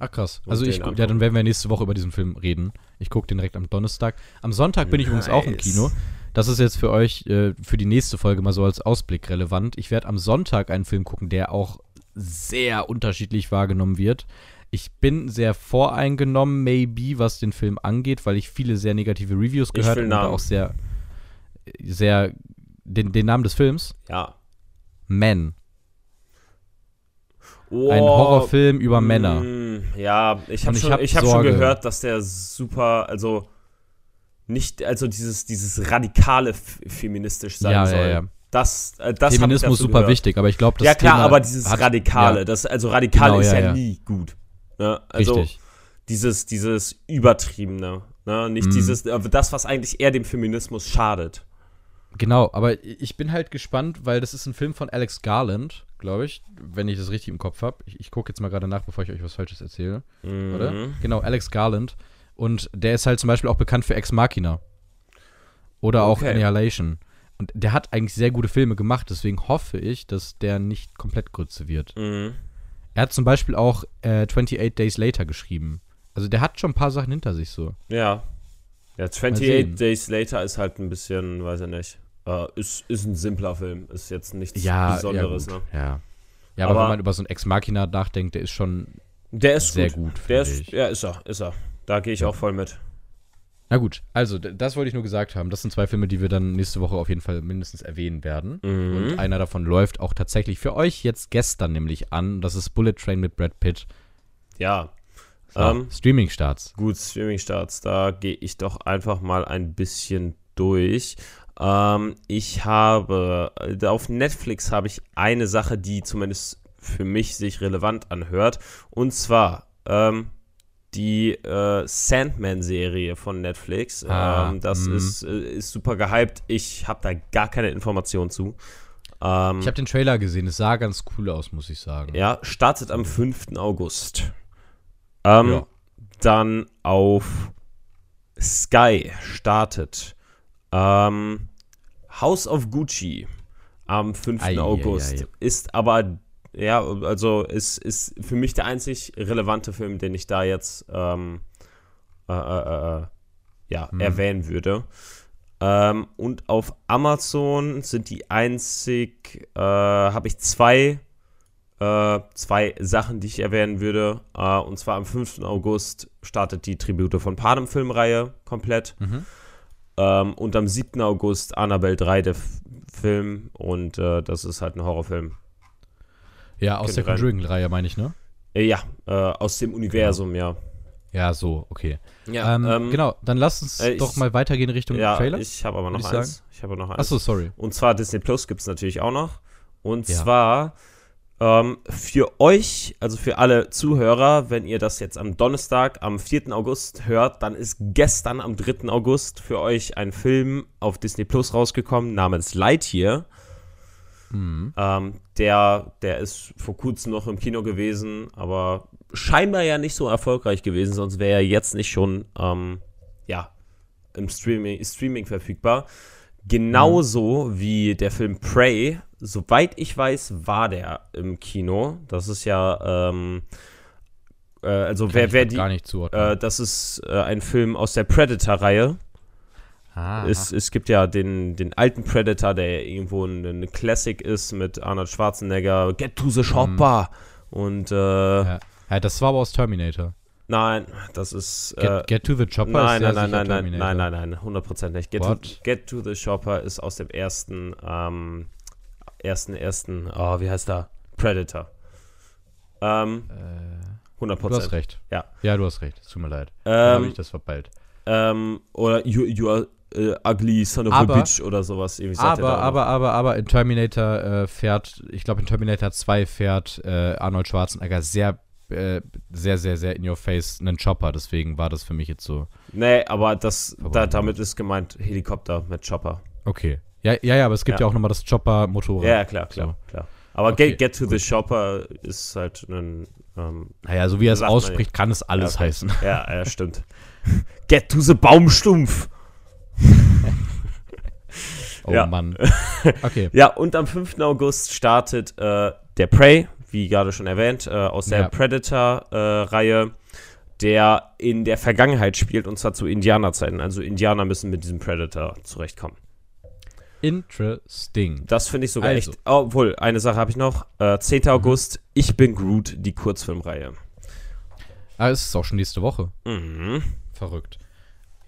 Ach krass. und Also ich, ja, dann werden wir nächste Woche über diesen Film reden. Ich gucke den direkt am Donnerstag. Am Sonntag bin ich übrigens auch im Nice. Kino. Das ist jetzt für euch äh, für die nächste Folge mal so als Ausblick relevant. Ich werde am Sonntag einen Film gucken, der auch sehr unterschiedlich wahrgenommen wird. Ich bin sehr voreingenommen, maybe, was den Film angeht, weil ich viele sehr negative Reviews gehört habe und auch sehr, sehr den, den Namen des Films. Ja. Men. Oh, Ein Horrorfilm über Männer. mm, Ja, ich habe schon, hab hab schon gehört, dass der super, also nicht, also dieses, dieses radikale feministisch sein Ja, ja, soll. ja. Das, äh, das Feminismus super gehört. wichtig, aber ich glaube, das Ja klar, Thema aber dieses hat- Radikale, ja, das, also radikal Genau, ist ja, ja, ja. nie gut. Ne? Also richtig. dieses, dieses Übertriebene, ne? Nicht Mhm. dieses, äh, das, was eigentlich eher dem Feminismus schadet. Genau, aber ich bin halt gespannt, weil das ist ein Film von Alex Garland, glaube ich, wenn ich das richtig im Kopf habe. Ich, ich gucke jetzt mal gerade nach, bevor ich euch was Falsches erzähle. Oder? Mhm. Genau, Alex Garland. Und der ist halt zum Beispiel auch bekannt für Ex Machina. Oder auch Okay. Annihilation. Und der hat eigentlich sehr gute Filme gemacht, deswegen hoffe ich, dass der nicht komplett Grütze wird. Mhm. Er hat zum Beispiel auch äh, 28 Days Later geschrieben. Also der hat schon ein paar Sachen hinter sich so. Ja. Ja, sehen. 28 Days Later ist halt ein bisschen, weiß ich nicht. Äh, ist, ist ein simpler Film. Ist jetzt nichts Ja, Besonderes, ja, ne? ja. Ja, aber, Aber- wenn man über so ein Ex Machina nachdenkt, der ist schon Der ist sehr gut. gut. Der ist, ich. ja, ist er, ist er. Da gehe ich Ja. auch voll mit. Na gut, also das wollte ich nur gesagt haben. Das sind zwei Filme, die wir dann nächste Woche auf jeden Fall mindestens erwähnen werden. Mhm. Und einer davon läuft auch tatsächlich für euch jetzt gestern nämlich an. Das ist Bullet Train mit Brad Pitt. Ja. So, Ähm, Streaming-Starts. Gut, Streaming-Starts, da gehe ich doch einfach mal ein bisschen durch. Ähm, ich habe, äh, auf Netflix habe ich eine Sache, die zumindest für mich sich relevant anhört. Und zwar ähm, die äh, Sandman-Serie von Netflix. Ah, ähm, das mhm. ist, äh, ist super gehypt. Ich habe da gar keine Informationen zu. Ähm, Ich habe den Trailer gesehen. Es sah ganz cool aus, muss ich sagen. ja, startet am 5. August. Ähm, Ja. Dann auf Sky startet ähm, House of Gucci am 5. Ei, ei, August. ei. Ist aber, ja, also ist, ist für mich der einzig relevante Film, den ich da jetzt ähm, äh, äh, äh, ja, Hm. erwähnen würde. Ähm, und auf Amazon sind die einzig, äh, habe ich zwei, äh, zwei Sachen, die ich erwähnen würde. Äh, und zwar am 5. August startet die Tribute von Panem Filmreihe komplett. Mhm. Ähm, und am 7. August Annabelle 3, der F Film. Und äh, das ist halt ein Horrorfilm. Ja, aus Könnt der Conjuring-Reihe, meine ich, ne? Äh, ja, äh, aus dem Universum, ja. Ja, so, okay. Ja, ähm, ähm, genau, dann lass uns äh, ich- doch mal weitergehen Richtung Ja, Trailer. ich habe aber noch ich eins. Ich habe noch eins. Achso, sorry. Und zwar Disney Plus gibt es natürlich auch noch. Und Ja. zwar Ähm, für euch, also für alle Zuhörer, wenn ihr das jetzt am Donnerstag, am 4. August hört, dann ist gestern am 3. August für euch ein Film auf Disney Plus rausgekommen namens Lightyear. Mhm. Ähm, der, der ist vor kurzem noch im Kino gewesen, aber scheinbar ja nicht so erfolgreich gewesen, sonst wäre er jetzt nicht schon ähm, ja, im Streaming, Streaming verfügbar. Genauso mhm. wie der Film Prey, soweit ich weiß, war der im Kino. Das ist ja, ähm, äh, also Kann wer, wer die. Äh, das ist äh, ein Film aus der Predator-Reihe. Ah. Es, es gibt ja den, den alten Predator, der irgendwo ein, ein Classic ist mit Arnold Schwarzenegger, Get to the Shopper. Mhm. Und äh, ja. ja. das war aber aus Terminator. Nein, das ist. Get, äh, get to the Chopper nein, ist nein, nein, nein, nein, nein, nein, nein, 100% nicht. Get to, get to, the Chopper ist aus dem ersten, ähm, ersten, ersten, oh, wie heißt der? Predator. Ähm, äh, 100%. Du hast recht. Ja. Ja, du hast recht. Es tut mir leid. Ähm, Dann habe ich das verpeilt. Ähm, oder you, you are uh, ugly son of aber, a bitch oder sowas. Irgendwie aber, aber, aber, aber in Terminator äh, fährt, ich glaube in Terminator 2 fährt äh, Arnold Schwarzenegger sehr äh, sehr, sehr, sehr in your face einen Chopper, deswegen war das für mich jetzt so. Nee, aber das, da, damit ist gemeint Helikopter mit Chopper. Okay. Ja, ja, ja aber es gibt ja, ja auch nochmal das Chopper-Motorrad. Ja, klar, klar, so. klar. Aber okay, get, get, to gut. the Chopper ist halt ein. Ähm, naja, so wie er es ausspricht, kann es alles ja, okay. heißen. Ja, ja, stimmt. get to the Baumstumpf. oh ja. Mann. Okay. ja, und am 5. August startet äh, der Prey, wie gerade schon erwähnt, äh, aus der ja. Predator-Reihe, äh, der in der Vergangenheit spielt, und zwar zu Indianerzeiten. Also Indianer müssen mit diesem Predator zurechtkommen. Interesting. Das finde ich sogar also. echt. Obwohl, eine Sache habe ich noch. Äh, 10. Mhm. August, Ich bin Groot, die Kurzfilmreihe. Ah, es ist auch schon nächste Woche. Mhm. Verrückt.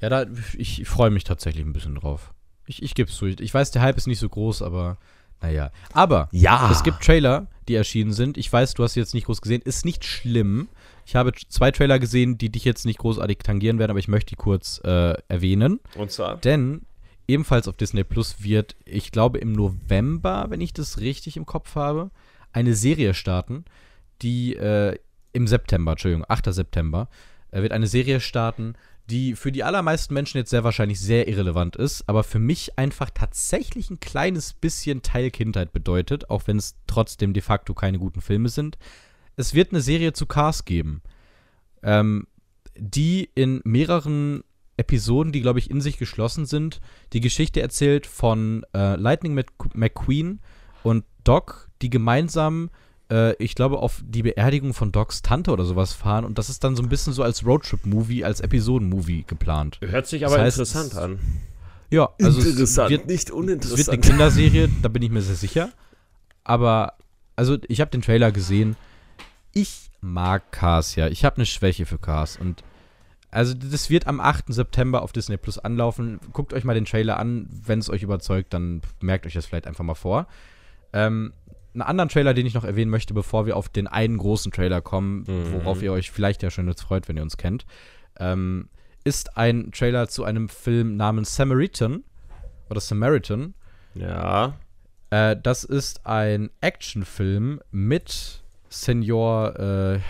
Ja, da, ich freue mich tatsächlich ein bisschen drauf. Ich, ich gebe es zu. Ich weiß, der Hype ist nicht so groß, aber naja. Aber ja. es gibt Trailer, die erschienen sind. Ich weiß, du hast sie jetzt nicht groß gesehen. Ist nicht schlimm. Ich habe zwei Trailer gesehen, die dich jetzt nicht großartig tangieren werden, aber ich möchte die kurz äh, erwähnen. Und zwar? Denn ebenfalls auf Disney Plus wird, ich glaube im November, wenn ich das richtig im Kopf habe, eine Serie starten, die äh, im September, Entschuldigung, 8. September, äh, wird eine Serie starten, die für die allermeisten Menschen jetzt sehr wahrscheinlich sehr irrelevant ist, aber für mich einfach tatsächlich ein kleines bisschen Teil Kindheit bedeutet, auch wenn es trotzdem de facto keine guten Filme sind. Es wird eine Serie zu Cars geben, ähm, die in mehreren Episoden, die glaube ich in sich geschlossen sind, die Geschichte erzählt von äh, Lightning McQueen und Doc, die gemeinsam äh, ich glaube, auf die Beerdigung von Docs Tante oder sowas fahren und das ist dann so ein bisschen so als Roadtrip-Movie, als Episoden-Movie geplant. Hört sich aber das heißt, interessant an. Ja, also interessant, wird, nicht uninteressant. Es wird eine Kinderserie, da bin ich mir sehr sicher. Aber, also ich habe den Trailer gesehen. Ich mag Cars ja. Ich habe eine Schwäche für Cars und also das wird am 8. September auf Disney Plus anlaufen. Guckt euch mal den Trailer an. Wenn es euch überzeugt, dann merkt euch das vielleicht einfach mal vor. Ähm, einen anderen Trailer, den ich noch erwähnen möchte, bevor wir auf den einen großen Trailer kommen, mhm. worauf ihr euch vielleicht ja schon jetzt freut, wenn ihr uns kennt, ähm, ist ein Trailer zu einem Film namens Samaritan oder Samaritan. Ja. Äh, das ist ein Actionfilm mit Senior, äh,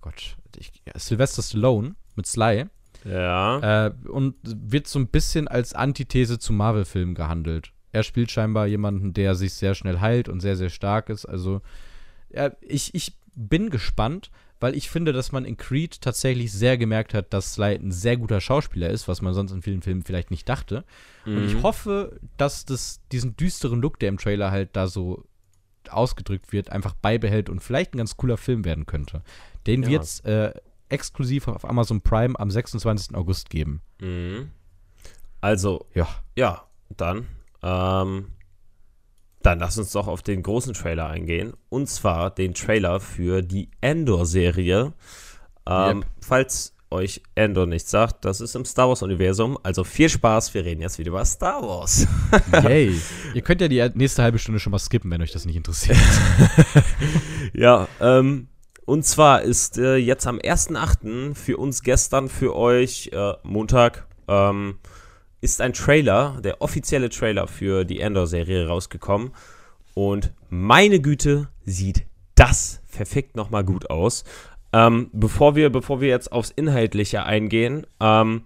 Gott, ich, Sylvester Stallone mit Sly. Ja. Äh, und wird so ein bisschen als Antithese zu Marvel-Filmen gehandelt. Er spielt scheinbar jemanden, der sich sehr schnell heilt und sehr, sehr stark ist. Also, ja, ich, ich bin gespannt, weil ich finde, dass man in Creed tatsächlich sehr gemerkt hat, dass Sly ein sehr guter Schauspieler ist, was man sonst in vielen Filmen vielleicht nicht dachte. Mhm. Und ich mhm. hoffe, dass das diesen düsteren Look, der im Trailer halt da so ausgedrückt wird, einfach beibehält und vielleicht ein ganz cooler Film werden könnte. Den ja. wird es äh, exklusiv auf Amazon Prime am 26. August geben. Mhm. Also, ja. Ja, dann ähm, dann lass uns doch auf den großen Trailer eingehen. Und zwar den Trailer für die Endor-Serie. Ähm, yep. Falls euch Endor nicht sagt, das ist im Star Wars-Universum. Also viel Spaß, wir reden jetzt wieder über Star Wars. Yay. Ihr könnt ja die nächste halbe Stunde schon mal skippen, wenn euch das nicht interessiert. ja, ähm, und zwar ist äh, jetzt am 1.8. für uns gestern, für euch äh, Montag, ähm, ist ein Trailer, der offizielle Trailer für die Endor-Serie rausgekommen. Und meine Güte, sieht das verfickt nochmal gut aus. Ähm, bevor, wir, bevor wir jetzt aufs Inhaltliche eingehen, ähm,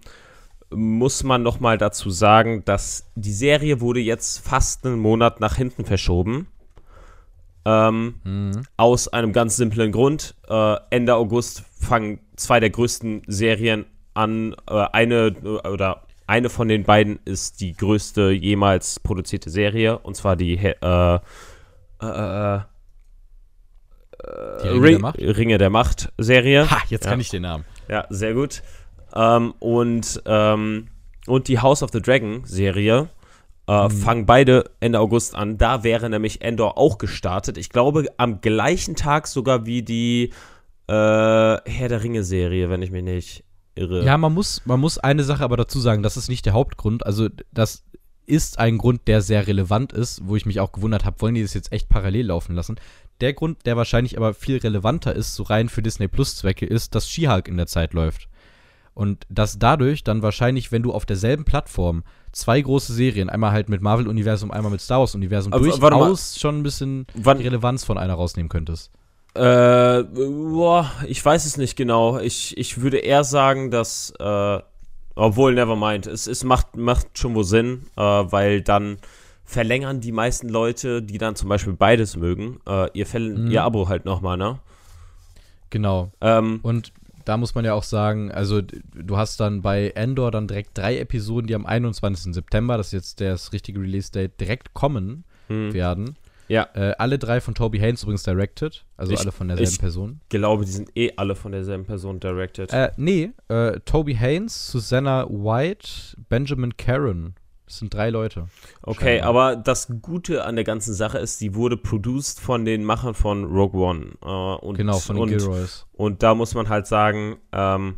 muss man nochmal dazu sagen, dass die Serie wurde jetzt fast einen Monat nach hinten verschoben. Ähm, mhm. Aus einem ganz simplen Grund. Äh, Ende August fangen zwei der größten Serien an. Äh, eine äh, oder eine von den beiden ist die größte jemals produzierte Serie. Und zwar die äh, äh, äh, Ringe, Ring, der Macht? Ringe der Macht Serie. Ha, jetzt ja. kann ich den Namen. Ja, sehr gut. Ähm, und, ähm, und die House of the Dragon Serie äh, mhm. fangen beide Ende August an. Da wäre nämlich Endor auch gestartet. Ich glaube, am gleichen Tag sogar wie die äh, Herr der Ringe Serie, wenn ich mich nicht irre. Ja, man muss, man muss eine Sache aber dazu sagen, das ist nicht der Hauptgrund. Also, das ist ein Grund, der sehr relevant ist, wo ich mich auch gewundert habe, wollen die das jetzt echt parallel laufen lassen? Der Grund, der wahrscheinlich aber viel relevanter ist, so rein für Disney Plus Zwecke, ist, dass She-Hulk in der Zeit läuft. Und dass dadurch dann wahrscheinlich, wenn du auf derselben Plattform zwei große Serien, einmal halt mit Marvel-Universum, einmal mit Star Wars-Universum, durchaus schon ein bisschen wann, Relevanz von einer rausnehmen könntest. Äh, boah, ich weiß es nicht genau. Ich, ich würde eher sagen, dass, äh, obwohl, never mind, es, es macht, macht schon wohl Sinn, äh, weil dann verlängern die meisten Leute, die dann zum Beispiel beides mögen, äh, ihr, mhm. ihr Abo halt nochmal, ne? Genau. Ähm, Und da muss man ja auch sagen, also du hast dann bei Endor dann direkt drei Episoden, die am 21. September, das ist jetzt das richtige Release-Date, direkt kommen hm. werden. Ja. Äh, alle drei von Toby Haynes übrigens directed, also ich, alle von derselben Person. Ich glaube, die sind eh alle von derselben Person directed. Äh, nee, äh, Toby Haynes, Susanna White, Benjamin Karen das sind drei Leute. Okay, scheinbar. aber das Gute an der ganzen Sache ist, sie wurde produced von den Machern von Rogue One. Äh, und, genau, von den und, Gilroys. Und da muss man halt sagen, ähm,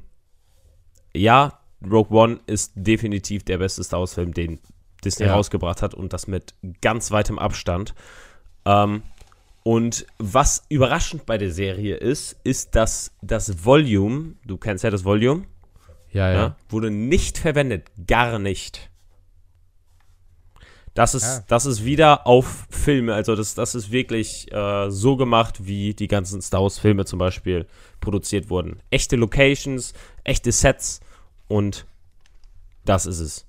ja, Rogue One ist definitiv der beste Star Wars-Film, den Disney ja. rausgebracht hat und das mit ganz weitem Abstand. Ähm, und was überraschend bei der Serie ist, ist, dass das Volume, du kennst ja das Volume, ja, ja. ja wurde nicht verwendet, gar nicht. Das ist, ja. das ist wieder auf Filme, also das, das ist wirklich äh, so gemacht, wie die ganzen Star Wars-Filme zum Beispiel produziert wurden. Echte Locations, echte Sets und das ist es.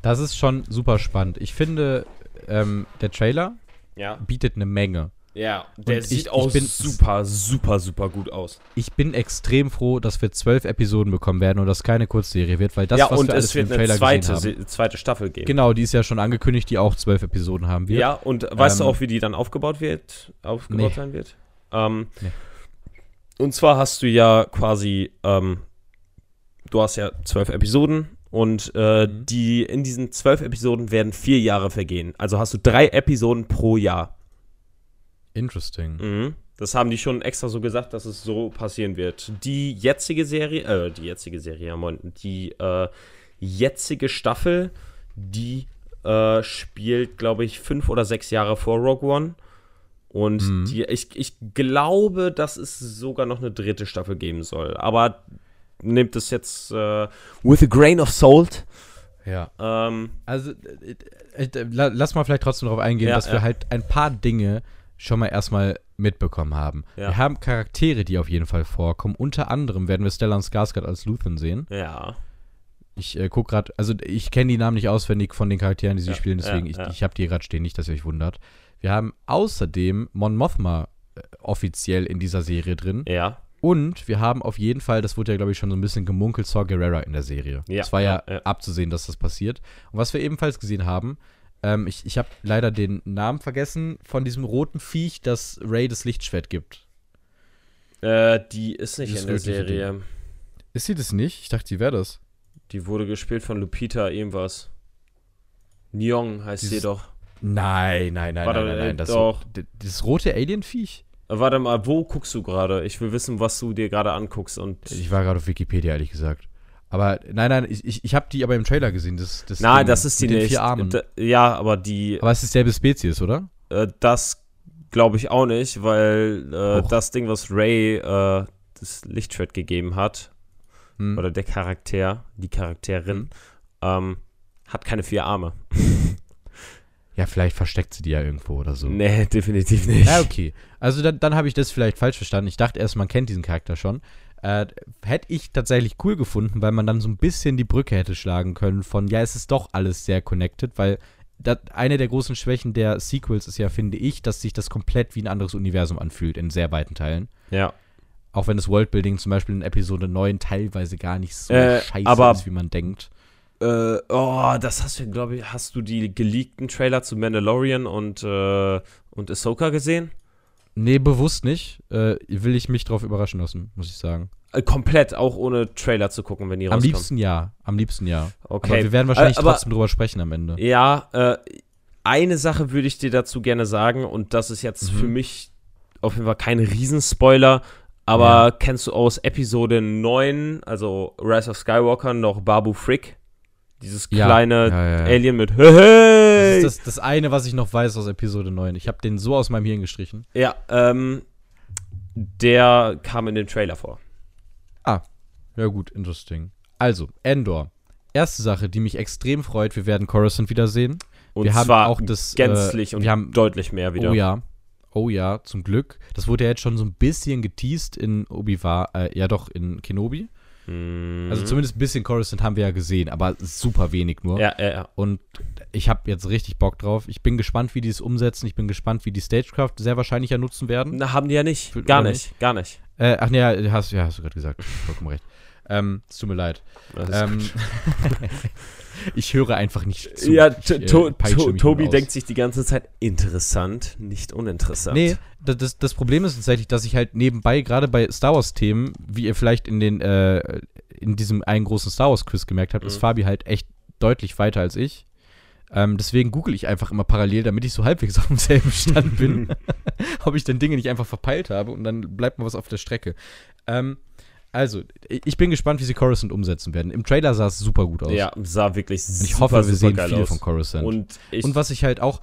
Das ist schon super spannend. Ich finde, ähm, der Trailer ja. bietet eine Menge. Ja, der und sieht ich, auch ich bin, super, super, super gut aus. Ich bin extrem froh, dass wir zwölf Episoden bekommen werden und das keine Kurzserie wird, weil das, ja, was und wir alles es wird im Trailer eine zweite, gesehen haben, zweite Staffel geben. Genau, die ist ja schon angekündigt, die auch zwölf Episoden haben wird. Ja, und weißt ähm, du auch, wie die dann aufgebaut wird, aufgebaut nee. sein wird? Ähm, nee. Und zwar hast du ja quasi, ähm, du hast ja zwölf Episoden und äh, mhm. die in diesen zwölf Episoden werden vier Jahre vergehen. Also hast du drei Episoden pro Jahr. Interesting. Mhm. Das haben die schon extra so gesagt, dass es so passieren wird. Die jetzige Serie, äh, die jetzige Serie, die äh, jetzige Staffel, die äh, spielt, glaube ich, fünf oder sechs Jahre vor Rogue One. Und mhm. die, ich, ich glaube, dass es sogar noch eine dritte Staffel geben soll. Aber nimmt es jetzt äh, with a grain of salt. Ja. Ähm, also, äh, äh, lass mal vielleicht trotzdem darauf eingehen, ja, dass wir halt ein paar Dinge schon mal erstmal mitbekommen haben. Ja. Wir haben Charaktere, die auf jeden Fall vorkommen. Unter anderem werden wir Stellan Skarsgård als Luthen sehen. Ja. Ich äh, gucke gerade, also ich kenne die Namen nicht auswendig von den Charakteren, die sie ja, spielen, deswegen ja, ich, ich habe die gerade stehen, nicht, dass ihr euch wundert. Wir haben außerdem Mon Mothma äh, offiziell in dieser Serie drin. Ja. Und wir haben auf jeden Fall, das wurde ja, glaube ich, schon so ein bisschen gemunkelt, Saw Gerrera in der Serie. Ja, es war ja, ja, abzusehen, dass das passiert. Und was wir ebenfalls gesehen haben, ähm, ich ich habe leider den Namen vergessen von diesem roten Viech, das Ray das Lichtschwert gibt. Äh, die ist nicht in der Serie. Ding. Ist sie das nicht? Ich dachte, sie wäre das. Die wurde gespielt von Lupita irgendwas. Nyong heißt Dieses, sie doch. Nein, nein, nein, Warte, nein, nein, nein. Das, doch. das rote Alien-Viech? Warte mal, wo guckst du gerade? Ich will wissen, was du dir gerade anguckst. Und ich war gerade auf Wikipedia, ehrlich gesagt. Aber nein, nein, ich, ich, ich habe die aber im Trailer gesehen. Das, das nein, das ist die nicht. Vier Armen. Da, ja, aber die. Aber es ist dieselbe Spezies, oder? Äh, das glaube ich auch nicht, weil äh, das Ding, was Ray äh, das Lichtschwert gegeben hat, hm. oder der Charakter, die Charakterin, hm. ähm, hat keine vier Arme. Ja, vielleicht versteckt sie die ja irgendwo oder so. Nee, definitiv nicht. Ja, okay. Also dann, dann habe ich das vielleicht falsch verstanden. Ich dachte erst, man kennt diesen Charakter schon. Äh, hätte ich tatsächlich cool gefunden, weil man dann so ein bisschen die Brücke hätte schlagen können von, ja, es ist doch alles sehr connected, weil das, eine der großen Schwächen der Sequels ist ja, finde ich, dass sich das komplett wie ein anderes Universum anfühlt, in sehr weiten Teilen. Ja. Auch wenn das Worldbuilding zum Beispiel in Episode 9 teilweise gar nicht so Äh, scheiße ist, wie man denkt. Äh, oh, das hast du, glaube ich, hast du die geleakten Trailer zu Mandalorian und, äh, und Ahsoka gesehen? Nee, bewusst nicht. Äh, will ich mich drauf überraschen lassen, muss ich sagen. Äh, komplett, auch ohne Trailer zu gucken, wenn die Am rauskommen. liebsten ja. Am liebsten ja. Okay. Aber wir werden wahrscheinlich Äh, aber- trotzdem drüber sprechen am Ende. Ja, äh, eine Sache würde ich dir dazu gerne sagen und das ist jetzt Mhm. für mich auf jeden Fall kein Riesenspoiler, aber Ja. kennst du aus Episode 9, also Rise of Skywalker, noch Babu Frick? Dieses Ja, kleine ja, ja. Alien mit Das Hey! ist das, das eine, was ich noch weiß aus Episode 9. Ich habe den so aus meinem Hirn gestrichen. Ja, ähm, der kam in dem Trailer vor. Ja, gut, interesting. Also, Endor. Erste Sache, die mich extrem freut, wir werden Coruscant wiedersehen. Und wir haben zwar auch das. gänzlich äh, und wir haben, deutlich mehr wieder. Oh ja. Oh ja, zum Glück. Das wurde ja jetzt schon so ein bisschen geteased in Obi-Wan, äh, ja doch, in Kenobi. Mhm. Also zumindest ein bisschen Coruscant haben wir ja gesehen, aber super wenig nur. Ja, ja, ja. Und ich habe jetzt richtig Bock drauf. Ich bin gespannt, wie die es umsetzen. Ich bin gespannt, wie die Stagecraft sehr wahrscheinlich ja nutzen werden. Na, haben die ja nicht. Für- Gar oder nicht, gar nicht. Äh, ach nee, hast, ja, hast du gerade gesagt. Vollkommen recht. Ähm, es tut mir leid. Ist Ähm, ich höre einfach nicht zu. ja, Ich, äh, to, Tobi denkt sich die ganze Zeit interessant, nicht uninteressant. Nee, das, das, Problem ist tatsächlich, dass ich halt nebenbei, gerade bei Star Wars-Themen, wie ihr vielleicht in den, äh, in diesem einen großen Star Wars-Quiz gemerkt habt, ist Mhm. Fabi halt echt deutlich weiter als ich. Ähm, deswegen google ich einfach immer parallel, damit ich so halbwegs auf demselben Stand bin. Ob ich dann Dinge nicht einfach verpeilt habe und dann bleibt mal was auf der Strecke. Ähm, also, ich ich bin gespannt, wie sie Coruscant umsetzen werden. Im Trailer sah es super gut aus. Ja, sah wirklich Und ich super, hoffe, wir super sehen viel aus. von Coruscant. Und ich, Und was ich halt auch,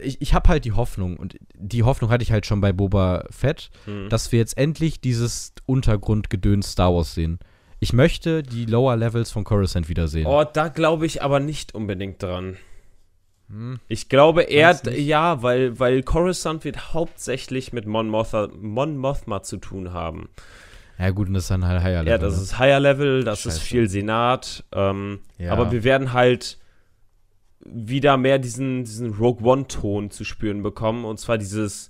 ich, ich habe halt die Hoffnung, und die Hoffnung hatte ich halt schon bei Boba Fett, Mhm. dass wir jetzt endlich dieses Untergrundgedöns Star Wars sehen. Ich möchte die Lower Levels von Coruscant wiedersehen. oh, da glaube ich aber nicht unbedingt dran. Hm. Ich glaube eher, ja, weil, weil Coruscant wird hauptsächlich mit Mon Mothma, Mon Mothma zu tun haben. Ja, gut, und das ist dann halt Higher Level. Ja, das ne? ist Higher Level, das ist Scheiße. viel Senat. Ähm, Ja. Aber wir werden halt wieder mehr diesen, diesen Rogue One-Ton zu spüren bekommen. Und zwar dieses,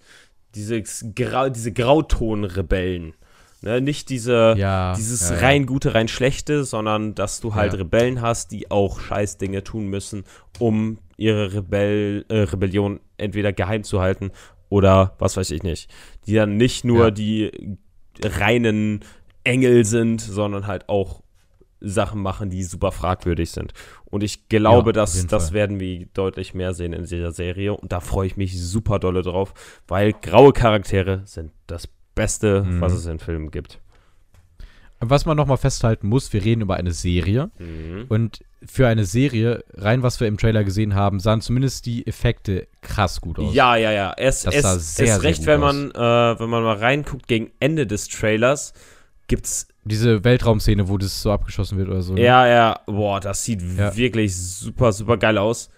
dieses Grau, diese Grauton-Rebellen. Ne? Nicht diese, ja, dieses ja, rein gute, rein schlechte, sondern dass du halt. Rebellen hast, die auch Scheißdinge tun müssen, um ihre Rebell, äh, Rebellion entweder geheim zu halten oder was weiß ich nicht. Die dann nicht nur die reinen Engel sind, sondern halt auch Sachen machen, die super fragwürdig sind. Und ich glaube, Ja, dass das Fall. werden wir deutlich mehr sehen in dieser Serie. Und da freue ich mich super dolle drauf, weil graue Charaktere sind das Beste, Mhm. was es in Filmen gibt. Was man nochmal festhalten muss, wir reden über eine Serie. Mhm. Und für eine Serie, rein was wir im Trailer gesehen haben, sahen zumindest die Effekte krass gut aus. Ja, ja, ja. Es, Das es, es sehr, sehr recht, wenn man, äh, wenn man mal reinguckt gegen Ende des Trailers, gibt's Diese Weltraumszene, wo das so abgeschossen wird oder so. ne? Ja, ja, boah, das sieht Ja. wirklich super, super geil aus.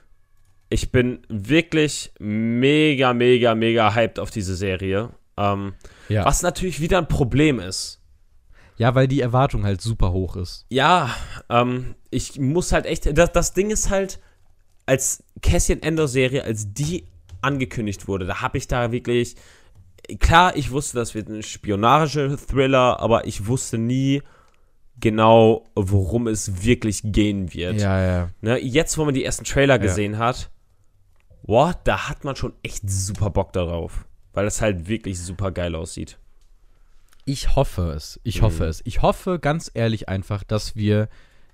Ich bin wirklich mega, mega, mega hyped auf diese Serie. Ähm, ja. Was natürlich wieder ein Problem ist. Ja, weil die Erwartung halt super hoch ist. Ja, ähm, ich muss halt echt. Das, das Ding ist halt, als Cassian Endor-Serie, als die angekündigt wurde, da habe ich da wirklich. Klar, ich wusste, das wird ein Spionage-Thriller, aber ich wusste nie genau, worum es wirklich gehen wird. Ja, ja. Ne, jetzt, wo man die ersten Trailer gesehen hat, boah, da hat man schon echt super Bock darauf. Weil das halt wirklich super geil aussieht. Ich hoffe es. Ich Mhm. hoffe es. Ich hoffe ganz ehrlich einfach, dass wir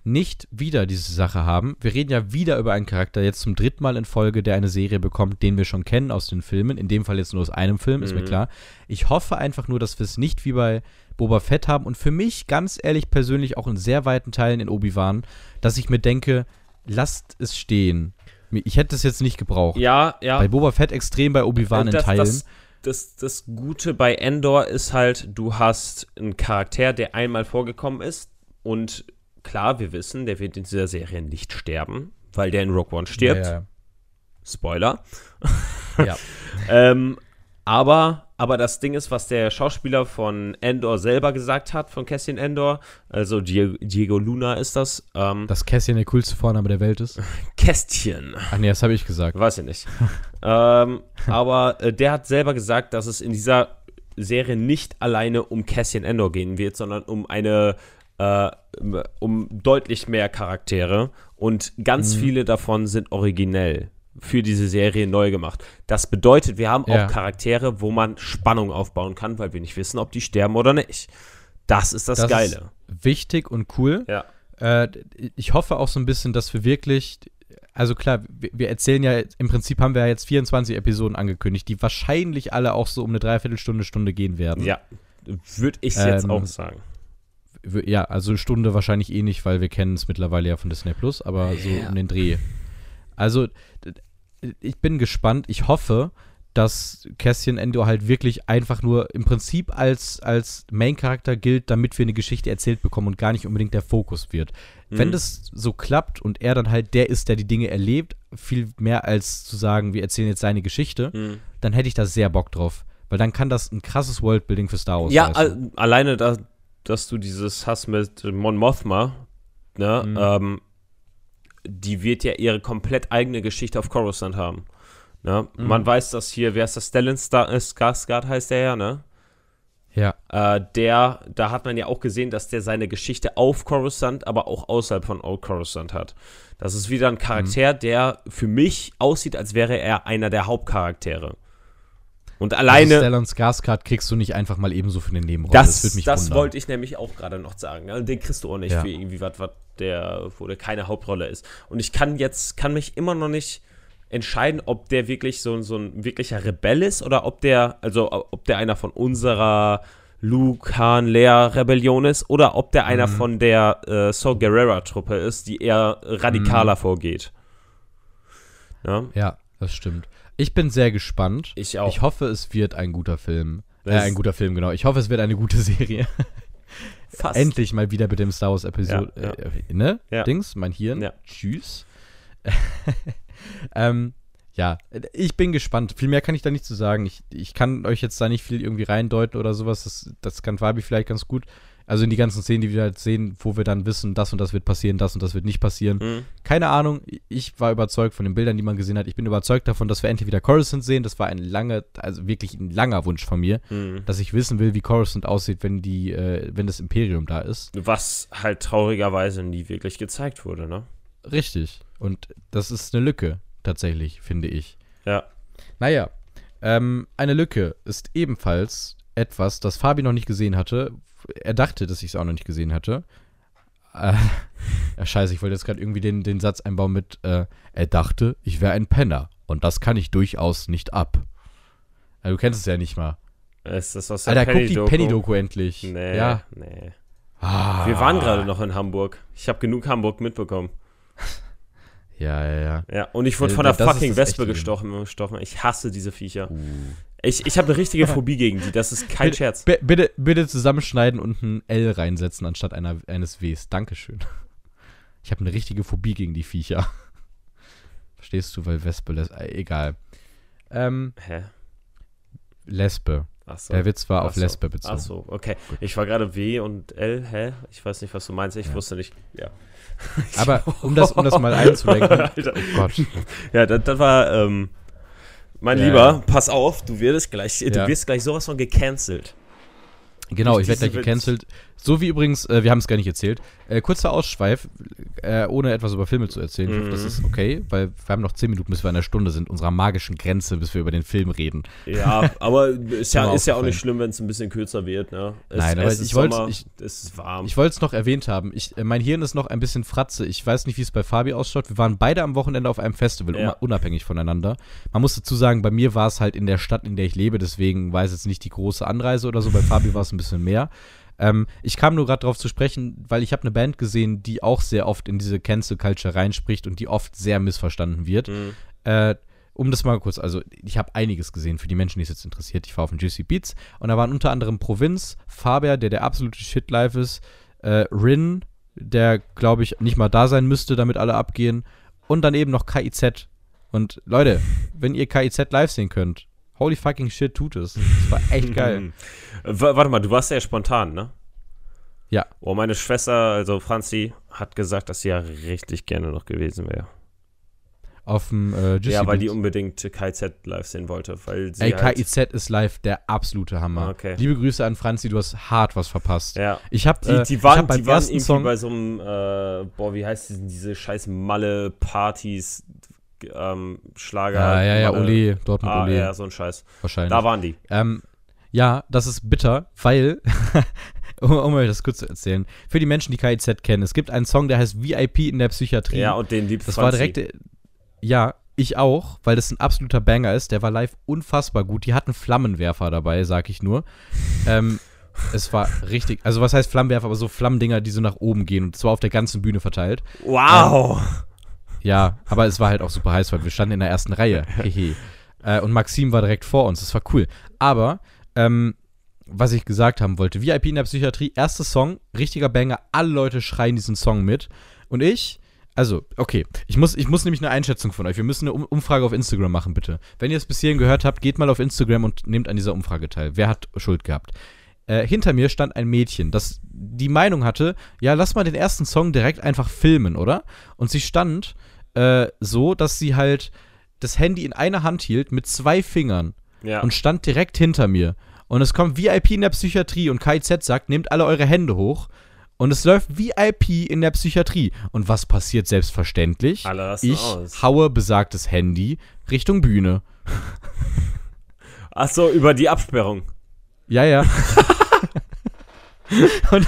nicht wieder diese Sache haben. Wir reden ja wieder über einen Charakter, jetzt zum dritten Mal in Folge, der eine Serie bekommt, den wir schon kennen aus den Filmen. In dem Fall jetzt nur aus einem Film, ist mir Mhm. klar. Ich hoffe einfach nur, dass wir es nicht wie bei Boba Fett haben und für mich ganz ehrlich persönlich auch in sehr weiten Teilen in Obi-Wan, dass ich mir denke, lasst es stehen. Ich hätte es jetzt nicht gebraucht. Ja, ja. Bei Boba Fett extrem, bei Obi-Wan in das, Teilen. Das, das, das Gute bei Endor ist halt, du hast einen Charakter, der einmal vorgekommen ist. Und klar, wir wissen, der wird in dieser Serie nicht sterben, weil der in Rogue One stirbt. Ja, ja. Spoiler. Ja. ähm, aber, aber das Ding ist, was der Schauspieler von Endor selber gesagt hat, von Cassian Endor, also Diego, Luna ist das. Ähm, Dass Cassian der coolste Vorname der Welt ist. Kästchen. Ach nee, das habe ich gesagt. Weiß ich nicht. ähm, aber äh, der hat selber gesagt, dass es in dieser Serie nicht alleine um Cassian Endor gehen wird, sondern um eine äh, um deutlich mehr Charaktere und ganz Mhm. viele davon sind originell für diese Serie neu gemacht. Das bedeutet, wir haben Ja. auch Charaktere, wo man Spannung aufbauen kann, weil wir nicht wissen, ob die sterben oder nicht. Das ist das, Das Geile. Ist wichtig und cool. Ja. Äh, ich hoffe auch so ein bisschen, dass wir wirklich, also klar, wir, wir erzählen ja, im Prinzip haben wir ja jetzt 24 Episoden angekündigt, die wahrscheinlich alle auch so um eine Dreiviertelstunde, Stunde gehen werden. Ja, würde ich jetzt Ähm, auch sagen. Ja, also Stunde wahrscheinlich eh nicht, weil wir kennen es mittlerweile ja von Disney Plus, aber so Ja. um den Dreh. Also, ich bin gespannt. Ich hoffe, dass Cassian Endor halt wirklich einfach nur im Prinzip als, als Main-Charakter gilt, damit wir eine Geschichte erzählt bekommen und gar nicht unbedingt der Fokus wird. Wenn Mhm. das so klappt und er dann halt der ist, der die Dinge erlebt, viel mehr als zu sagen, wir erzählen jetzt seine Geschichte, Mhm. dann hätte ich da sehr Bock drauf. Weil dann kann das ein krasses Worldbuilding für Star Wars Ja, alleine, da, dass du dieses hast mit Mon Mothma, ne, Mhm. ähm, die wird ja ihre komplett eigene Geschichte auf Coruscant haben. Ne? Mhm. Man weiß, dass hier, wer ist das, Stellan äh, Skarsgård heißt der ja, ne? ja. Äh, der, da hat man ja auch gesehen, dass der seine Geschichte auf Coruscant, aber auch außerhalb von Old Coruscant hat. Das ist wieder ein Charakter, Mhm. der für mich aussieht, als wäre er einer der Hauptcharaktere. Und Also alleine. Stellan Skarsgård kriegst du nicht einfach mal ebenso für eine Nebenrolle. Das, das wundern. wollte ich nämlich auch gerade noch sagen. Ne? Den kriegst du auch nicht Ja. für irgendwie was, was der, wo der keine Hauptrolle ist. Und ich kann jetzt, kann mich immer noch nicht entscheiden, ob der wirklich so, so ein wirklicher Rebell ist oder ob der, also ob der einer von unserer Luke, Han, Leia Rebellion ist oder ob der einer Mhm. von der äh, Saw Gerrera Truppe ist, die eher radikaler Mhm. vorgeht. Ja, Ja, das stimmt. Ich bin sehr gespannt. ich auch. Ich hoffe, es wird ein guter Film. Äh, ein guter Film, genau. Ich hoffe, es wird eine gute Serie. Fast. Endlich mal wieder mit dem Star Wars Episode. Ja, ja. Äh, ne? Ja. Dings, mein Hirn. Tschüss. ähm, ja, ich bin gespannt. Viel mehr kann ich da nicht zu sagen. Ich, ich kann euch jetzt da nicht viel irgendwie reindeuten oder sowas. Das, das kann Fabi vielleicht ganz gut. Also in die ganzen Szenen, die wir halt sehen, wo wir dann wissen, das und das wird passieren, das und das wird nicht passieren. Mhm. Keine Ahnung, ich war überzeugt von den Bildern, die man gesehen hat. Ich bin überzeugt davon, dass wir endlich wieder Coruscant sehen. Das war ein lange, also wirklich ein langer Wunsch von mir, Mhm. dass ich wissen will, wie Coruscant aussieht, wenn die, äh, wenn das Imperium da ist. Was halt traurigerweise nie wirklich gezeigt wurde, ne? Richtig. Und das ist eine Lücke, tatsächlich, finde ich. Ja. Naja, ähm, eine Lücke ist ebenfalls etwas, das Fabi noch nicht gesehen hatte. Er dachte, dass ich es auch noch nicht gesehen hatte. Äh, ja, scheiße, ich wollte jetzt gerade irgendwie den, den Satz einbauen mit, äh, er dachte, ich wäre ein Penner. Und das kann ich durchaus nicht ab. Ja, du kennst es ja nicht mal. Ist das aus der Alter, guck die Penny-Doku? Endlich. Nee, Ja. nee. Ah. Wir waren gerade noch in Hamburg. Ich habe genug Hamburg mitbekommen. Ja, ja, ja. Ja, und ich wurde Äh, von der fucking Wespe gestochen, gestochen. Ich hasse diese Viecher. Uh. Ich, ich habe eine richtige Phobie gegen die. Das ist kein Bitte- Scherz. Bitte, bitte zusammenschneiden und ein L reinsetzen anstatt einer, eines Ws. Dankeschön. Ich habe eine richtige Phobie gegen die Viecher. Verstehst du, weil Wespe, Les äh, egal. Ähm, Hä? Lesbe. Achso. Der Witz war auf Achso. Lesbe bezogen. Achso, okay. Ich war gerade W und L. Hä? Ich weiß nicht, was du meinst. Ich Ja. wusste nicht. Ja. Aber um das, um das mal einzulenken. Oh Gott. Ja, das, das war, ähm, mein Ja, Lieber, ja. pass auf, du wirst gleich, du wirst gleich sowas von gecancelt. Genau, ich werde gleich gecancelt. So wie übrigens, äh, wir haben es gar nicht erzählt. Äh, kurzer Ausschweif, äh, ohne etwas über Filme zu erzählen. Ich hoffe, das Mhm. ist okay, weil wir haben noch 10 Minuten, bis wir an der Stunde sind, unserer magischen Grenze, bis wir über den Film reden. Ja, aber ist ja, ist ja auch nicht schlimm, wenn es ein bisschen kürzer wird, ne? Es, Nein, aber es ist ich wollte- es warm. Ich wollte es noch erwähnt haben. Ich, äh, mein Hirn ist noch ein bisschen fratze. Ich weiß nicht, wie es bei Fabi ausschaut. Wir waren beide am Wochenende auf einem Festival, Ja. un- unabhängig voneinander. Man muss dazu sagen, bei mir war es halt in der Stadt, in der ich lebe, deswegen es jetzt nicht die große Anreise oder so. Bei Fabi war es ein bisschen mehr. Ähm, ich kam nur gerade darauf zu sprechen, weil ich habe eine Band gesehen, die auch sehr oft in diese Cancel Culture reinspricht und die oft sehr missverstanden wird. Mhm. Äh, um das mal kurz, also ich habe einiges gesehen für die Menschen, die es jetzt interessiert. Ich war auf den Juicy Beats und da waren unter anderem Provinz, Faber, der der absolute Shitlife ist, äh, Rin, der glaube ich nicht mal da sein müsste, damit alle abgehen und dann eben noch KIZ Und Leute, wenn ihr KIZ live sehen könnt, holy fucking shit, tut es. Das war echt geil. Warte mal, du warst ja spontan, ne? Ja. Oh, meine Schwester, also Franzi, hat gesagt, dass sie ja richtig gerne noch gewesen wäre. Auf dem äh, Ja, weil die unbedingt KZ live sehen wollte, weil sie Ey, halt, KIZ ist live der absolute Hammer. Okay. Liebe Grüße an Franzi, du hast hart was verpasst. Ja. Ich hab, Die, äh, die ich waren, die waren irgendwie Song, bei so einem, äh, boah, wie heißt diese, diese scheiß Malle-Partys, ähm, Schlager. ja, ja, ja, Ole, Dortmund Ah, Ole, ja, so ein Scheiß. wahrscheinlich. Da waren die. Ähm, ja, das ist bitter, weil, um, um euch das kurz zu erzählen, für die Menschen, die KIZ kennen, es gibt einen Song, der heißt VIP in der Psychiatrie. Ja, und den liebt das war Franzi. direkt, äh, ja, ich auch, weil das ein absoluter Banger ist. Der war live unfassbar gut. Die hatten Flammenwerfer dabei, sag ich nur. ähm, es war richtig, also was heißt Flammenwerfer, aber so Flammendinger, die so nach oben gehen und zwar auf der ganzen Bühne verteilt. Wow! Ja, aber es war halt auch super heiß, weil wir standen in der ersten Reihe. Äh, und Maxim war direkt vor uns. Das war cool. Aber, ähm, was ich gesagt haben wollte, VIP in der Psychiatrie, erster Song, richtiger Banger, alle Leute schreien diesen Song mit. Und ich, also, okay, ich muss, ich muss nämlich eine Einschätzung von euch. Wir müssen eine um Umfrage auf Instagram machen, bitte. Wenn ihr es bis hierhin gehört habt, geht mal auf Instagram und nehmt an dieser Umfrage teil. Wer hat Schuld gehabt? Äh, hinter mir stand ein Mädchen, das die Meinung hatte, ja, lass mal den ersten Song direkt einfach filmen, oder? Und sie stand äh, so, dass sie halt das Handy in einer Hand hielt mit zwei Fingern Ja. und stand direkt hinter mir. Und es kommt VIP in der Psychiatrie und KIZ sagt, nehmt alle eure Hände hoch. Und es läuft VIP in der Psychiatrie. Und was passiert selbstverständlich? Ich aus. haue besagtes Handy Richtung Bühne. Ach so, über die Absperrung. Ja, ja. und,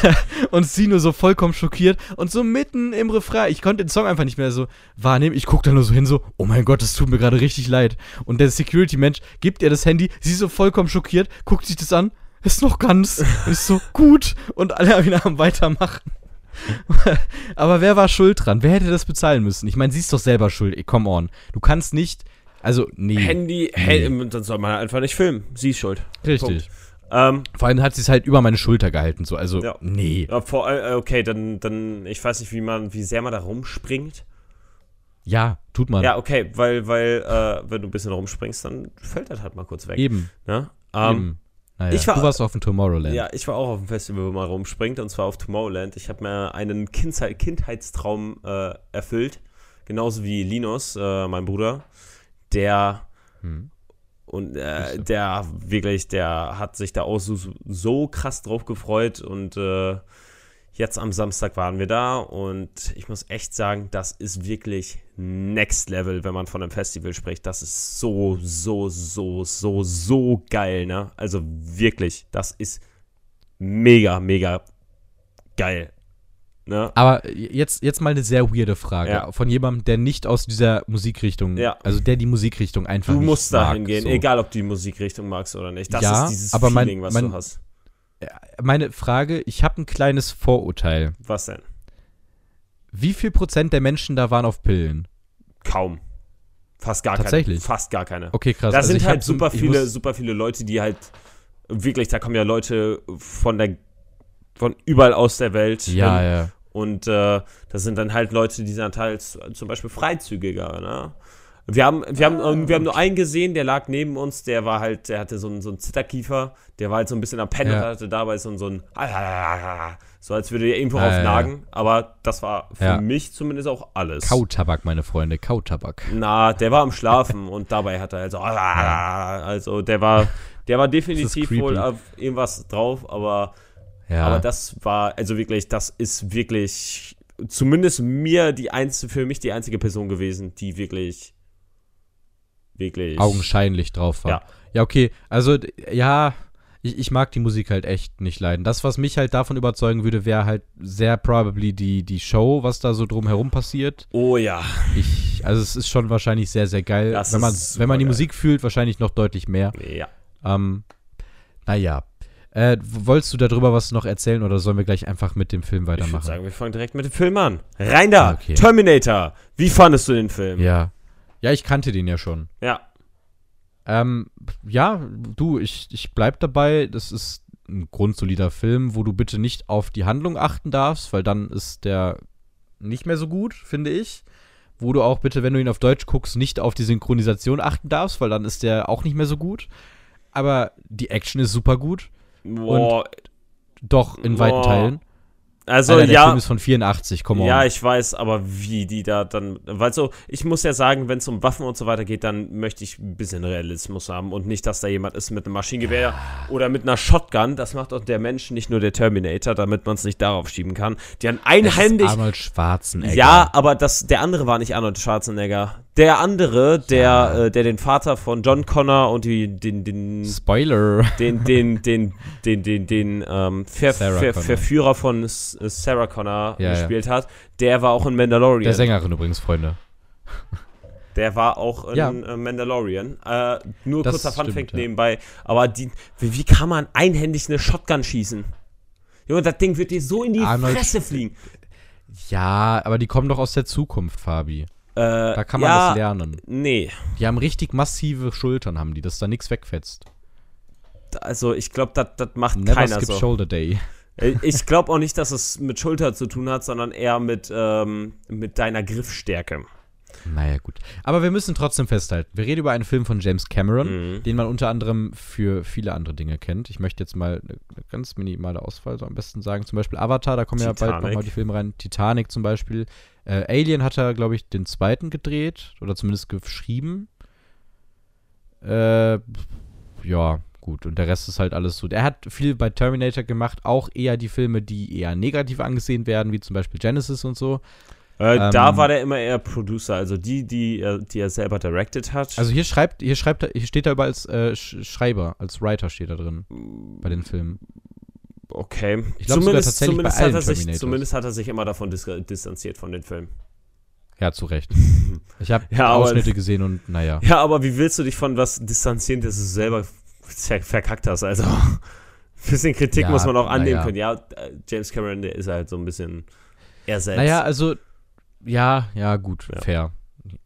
und sie nur so vollkommen schockiert und so mitten im Refrain. Ich konnte den Song einfach nicht mehr so wahrnehmen. Ich gucke da nur so hin, so, oh mein Gott, das tut mir gerade richtig leid. Und der Security-Mensch gibt ihr das Handy, sie so vollkommen schockiert, guckt sich das an, ist noch ganz. Ich so, gut. Und alle wieder am Weitermachen. Aber wer war schuld dran? Wer hätte das bezahlen müssen? Ich meine, sie ist doch selber schuld. Ey, come on. Du kannst nicht. Also, nee. Handy, Handy, dann soll man einfach nicht filmen. Sie ist schuld. Richtig. Punkt. Ähm, Vor allem hat sie es halt über meine Schulter gehalten. So. Also, Ja. nee. ja, vor, äh, okay, dann, dann, ich weiß nicht, wie man, wie sehr man da rumspringt. Ja, tut man. Ja, okay, weil, weil, äh, wenn du ein bisschen rumspringst, dann fällt das halt mal kurz weg. Eben. Ne? Ähm, eben. Naja, ich war- du warst auf dem Tomorrowland. Ja, ich war auch auf dem Festival, wo man rumspringt, und zwar auf Tomorrowland. Ich habe mir einen Kindheit, Kindheitstraum äh, erfüllt, genauso wie Linus, äh, mein Bruder, der Hm. Und äh, der wirklich, der hat sich da auch so, so krass drauf gefreut und äh, jetzt am Samstag waren wir da und ich muss echt sagen, das ist wirklich Next Level, wenn man von einem Festival spricht. Das ist so, so, so, so, so geil, ne? Also wirklich, das ist mega, mega geil. Ne? Aber jetzt, jetzt mal eine sehr weirde Frage Ja. von jemandem, der nicht aus dieser Musikrichtung, Ja. also der die Musikrichtung einfach Du musst da mag, hingehen, so. egal ob du die Musikrichtung magst oder nicht. Das Ja, ist dieses aber mein- Feeling, was mein- du hast. Meine Frage, ich habe ein kleines Vorurteil. Was denn? Wie viel Prozent der Menschen da waren auf Pillen? Kaum. Fast gar Tatsächlich? keine. Fast gar keine. Okay, krass. Da Also sind halt super viele, super viele Leute, die halt wirklich, da kommen ja Leute von der von überall aus der Welt Ja, hin. ja. Und äh, das sind dann halt Leute, die sind halt zum Beispiel freizügiger, ne? Wir haben, wir, haben, ähm, wir haben nur einen gesehen, der lag neben uns, der war halt, der hatte so einen, so einen Zitterkiefer, der war halt so ein bisschen am Pennen Ja. und hatte dabei so ein, so ein so als würde er irgendwo Ah, ja, aufnagen, aber das war für Ja. mich zumindest auch alles. Kautabak, meine Freunde, Kautabak. Na, der war am Schlafen und dabei hat er halt so, also der war, der war definitiv wohl auf irgendwas drauf, aber, Ja. aber das war, also wirklich, das ist wirklich zumindest mir die einzige, für mich die einzige Person gewesen, die wirklich, wirklich. augenscheinlich drauf war. Ja. Ja, okay. Also, ja, ich, ich mag die Musik halt echt nicht leiden. Das, was mich halt davon überzeugen würde, wäre halt sehr probably die, die Show, was da so drumherum passiert. Oh ja. Ich, also es ist schon wahrscheinlich sehr, sehr geil. Das wenn man, wenn man die supergeil. Musik fühlt, wahrscheinlich noch deutlich mehr. Ja. Ähm, naja. Äh, wolltest du darüber was noch erzählen oder sollen wir gleich einfach mit dem Film Ich würde weitermachen? sagen, wir fangen direkt mit dem Film an. Rein da! Okay. Terminator! Wie fandest du den Film? Ja. Ja, ich kannte den ja schon. Ja. Ähm, ja, du, ich, ich bleib dabei. Das ist ein grundsolider Film, wo du bitte nicht auf die Handlung achten darfst, weil dann ist der nicht mehr so gut, finde ich. wo du auch bitte, wenn du ihn auf Deutsch guckst, nicht auf die Synchronisation achten darfst, weil dann ist der auch nicht mehr so gut. Aber die Action ist super gut. Boah, Doch, in Boah. weiten Teilen. also Alter, der ja. Film ist von 84, komm on. Ja, ich weiß, aber wie die da dann. Weil so, ich muss ja sagen, wenn es um Waffen und so weiter geht, dann möchte ich ein bisschen Realismus haben und nicht, dass da jemand ist mit einem Maschinengewehr oder mit einer Shotgun. Das macht auch der Mensch, nicht nur der Terminator, damit man es nicht darauf schieben kann. Die haben Es ist einhändig. Arnold Schwarzenegger. Ja, aber das, der andere war nicht Arnold Schwarzenegger. Der andere, der, Ja. äh, der den Vater von John Connor und die, den, den, Spoiler. den, den, den, den, den, den ähm, Ver Ver. Verführer von S Sarah Connor Ja, ja. gespielt hat, der war auch in Mandalorian. Der Sängerin übrigens, Freunde. Der war auch in Ja. äh, Mandalorian. Äh, nur Das kurzer Funfact ja. nebenbei. Aber die, wie, wie kann man einhändig eine Shotgun schießen? Junge, das Ding wird dir so in die Arnold- Fresse fliegen. Ja, aber die kommen doch aus der Zukunft, Fabi. Äh, Da kann man ja, das lernen. Nee, Die haben richtig massive Schultern, haben die, dass da nichts wegfetzt. also ich glaube, das macht Never keiner skip so. Shoulder Day. Äh, Ich glaube auch nicht, dass es mit Schulter zu tun hat, sondern eher mit, ähm, mit deiner Griffstärke. Naja, gut. Aber wir müssen trotzdem festhalten. Wir reden über einen Film von James Cameron, Mhm. den man unter anderem für viele andere Dinge kennt. Ich möchte jetzt mal eine, ganz minimale Auswahl so am besten sagen. Zum Beispiel Avatar, da kommen ja bald Titanic. nochmal die Filme rein. Titanic zum Beispiel. Äh, Alien hat er, glaube ich, den zweiten gedreht oder zumindest geschrieben. Äh, ja, gut. Und der Rest ist halt alles so. Er hat viel bei Terminator gemacht, auch eher die Filme, die eher negativ angesehen werden, wie zum Beispiel Genesis und so. Äh, Ähm, da war der immer eher Producer, also die, die, er- die er selber directed hat. Also hier schreibt, hier schreibt er, hier steht er über als äh, Sch- Schreiber, als Writer steht da drin bei den Filmen. okay. Ich glaub sogar zumindest, tatsächlich bei zumindest, hat allen er sich, zumindest hat er sich immer davon dis distanziert von den Filmen. Ja, zu Recht. Ich habe Ja, Ausschnitte gesehen und naja. Ja, aber wie willst du dich von was distanzieren, das du selber ver verkackt hast? Also, ein bisschen Kritik Ja, muss man auch annehmen naja. können. Ja, äh, James Cameron, der ist halt so ein bisschen er selbst. Naja, also, ja, ja, gut, Ja. fair.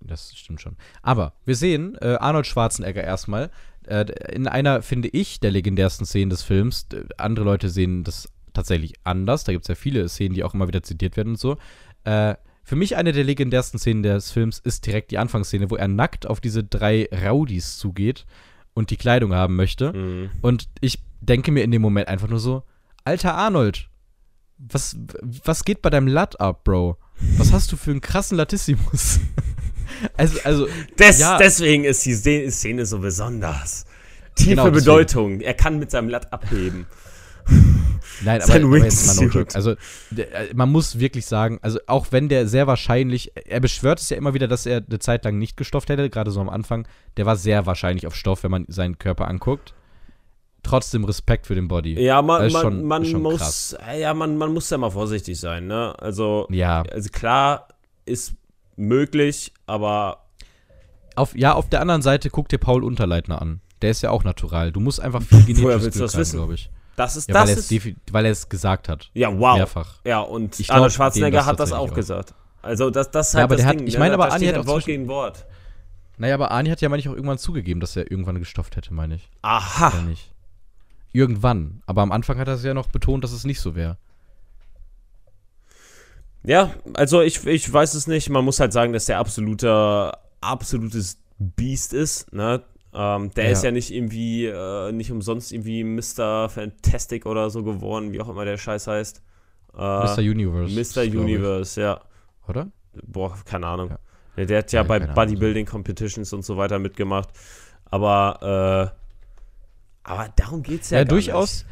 Das stimmt schon. Aber wir sehen äh, Arnold Schwarzenegger erstmal äh, in einer, finde ich, der legendärsten Szenen des Films. Andere Leute sehen das tatsächlich anders. Da gibt es ja viele Szenen, die auch immer wieder zitiert werden und so. Äh, für mich eine der legendärsten Szenen des Films ist direkt die Anfangsszene, wo er nackt auf diese drei Rowdies zugeht und die Kleidung haben möchte. Mhm. Und ich denke mir in dem Moment einfach nur so, alter Arnold, was, was geht bei deinem Lat ab, Bro? Was hast du für einen krassen Latissimus? also, also, Des, Ja. Deswegen ist die Szene, so besonders. Tiefe Genau. Bedeutung. Er kann mit seinem Latt abheben. nein, aber, aber jetzt mal no joke. Also, der, äh, man muss wirklich sagen, also auch wenn der sehr wahrscheinlich, er beschwört es ja immer wieder, dass er eine Zeit lang nicht gestofft hätte, gerade so am Anfang. Der war sehr wahrscheinlich auf Stoff, wenn man seinen Körper anguckt. Trotzdem Respekt für den Body. Ja, man, Das ist man, schon- man schon muss, krass. äh, ja, man, man muss ja mal vorsichtig sein, ne? Also, Ja. also klar, ist möglich, aber Auf, ja, auf der anderen Seite guck dir Paul Unterleitner an. Der ist ja auch natural. Du musst einfach viel genetisches Glück glaube ich. das ist, Ja, das weil, er es weil er gesagt hat. ja, wow. Mehrfach. Ja, und Ich Arnold Schwarzenegger das hat das auch auch. gesagt. Also, das, das ist Ja, halt aber das der hat- Ding. ich ne? meine aber, da Arnie hat auch Wort gegen Wort. Naja, aber Arnie hat ja manchmal auch irgendwann zugegeben, dass er irgendwann gestofft hätte, meine ich. Oder Aha. nicht? Irgendwann. Aber am Anfang hat er es ja noch betont, dass es nicht so wäre. Ja, also ich, ich weiß es nicht. Man muss halt sagen, dass der absolute, absolutes Biest ist. Ne? Ähm, der Ja. ist ja nicht irgendwie, äh, nicht umsonst irgendwie Mr. Fantastic oder so geworden, wie auch immer der Scheiß heißt. Äh, Mr. Universe. Mr. Universe, ja. Oder? Boah, keine Ahnung. Ja. Der, der hat ja, Ja, bei. Bodybuilding Competitions und so weiter mitgemacht. Aber, äh, aber darum geht's ja, Ja, gar durchaus.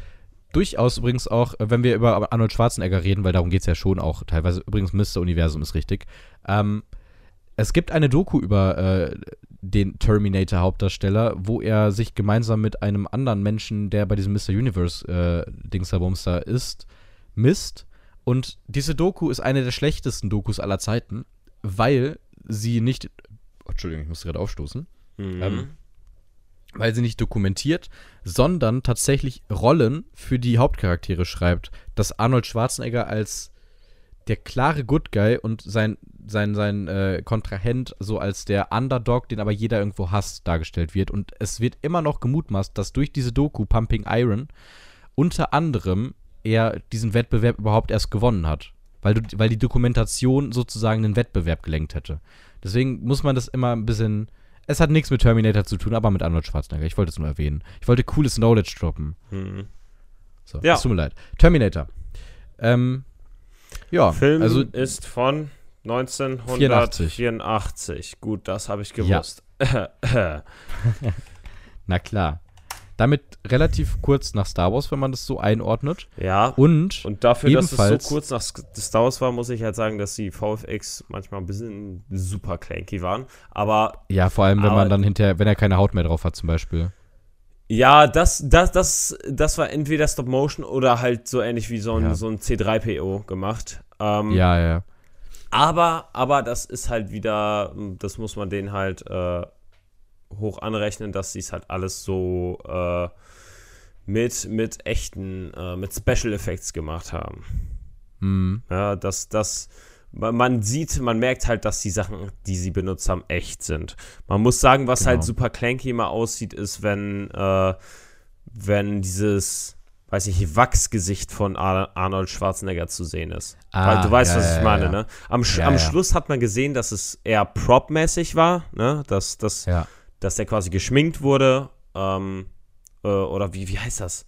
Durchaus übrigens auch, äh, wenn wir über Arnold Schwarzenegger reden, weil darum geht es ja schon auch teilweise. Übrigens, Mr. Universum ist richtig. Ähm, es gibt eine Doku über äh, den Terminator-Hauptdarsteller, wo er sich gemeinsam mit einem anderen Menschen, der bei diesem Mr. Universe-Dingsterbums da ist, misst. Und diese Doku ist eine der schlechtesten Dokus aller Zeiten, weil sie nicht. Entschuldigung, ich musste gerade aufstoßen nicht. Mhm. Ähm, weil sie nicht dokumentiert, sondern tatsächlich Rollen für die Hauptcharaktere schreibt. Dass Arnold Schwarzenegger als der klare Good Guy und sein, sein, sein äh, Kontrahent so als der Underdog, den aber jeder irgendwo hasst, dargestellt wird. Und es wird immer noch gemutmaßt, dass durch diese Doku Pumping Iron unter anderem er diesen Wettbewerb überhaupt erst gewonnen hat. weil, du, weil die Dokumentation sozusagen einen Wettbewerb gelenkt hätte. Deswegen muss man das immer ein bisschen. Es hat nichts mit Terminator zu tun, aber mit Arnold Schwarzenegger. Ich wollte es nur erwähnen. Ich wollte cooles Knowledge droppen. Hm. So, Ja. es tut mir leid. Terminator. Ähm, ja, Film also ist von 1984. Gut, das habe ich gewusst. Na klar. Damit relativ kurz nach Star Wars, wenn man das so einordnet. ja. Und, Und dafür, dass es Ebenfalls- so kurz nach Star Wars war, muss ich halt sagen, dass die VFX manchmal ein bisschen super clanky waren. Aber ja, vor allem, wenn Aber- man dann hinterher, wenn er keine Haut mehr drauf hat, zum Beispiel. ja, das, das, das, das war entweder Stop Motion oder halt so ähnlich wie so ein, Ja. so ein C3PO gemacht. Ähm, Ja, ja. Aber, aber das ist halt wieder, das muss man denen halt äh, hoch anrechnen, dass sie es halt alles so äh, mit, mit echten, äh, mit Special Effects gemacht haben. Hm. Ja, dass das, man sieht, man merkt halt, dass die Sachen, die sie benutzt haben, echt sind. Man muss sagen, was Genau. halt super clanky immer aussieht, ist, wenn, äh, wenn dieses, weiß ich, Wachsgesicht von Ar Arnold Schwarzenegger zu sehen ist. Ah, Weil du weißt, ja, was ja, ich meine, ja. ne? Am, Ja, am ja. Schluss hat man gesehen, dass es eher Prop-mäßig war, ne? Dass, dass, Ja. Dass der quasi geschminkt wurde, ähm, äh, oder wie, wie heißt das?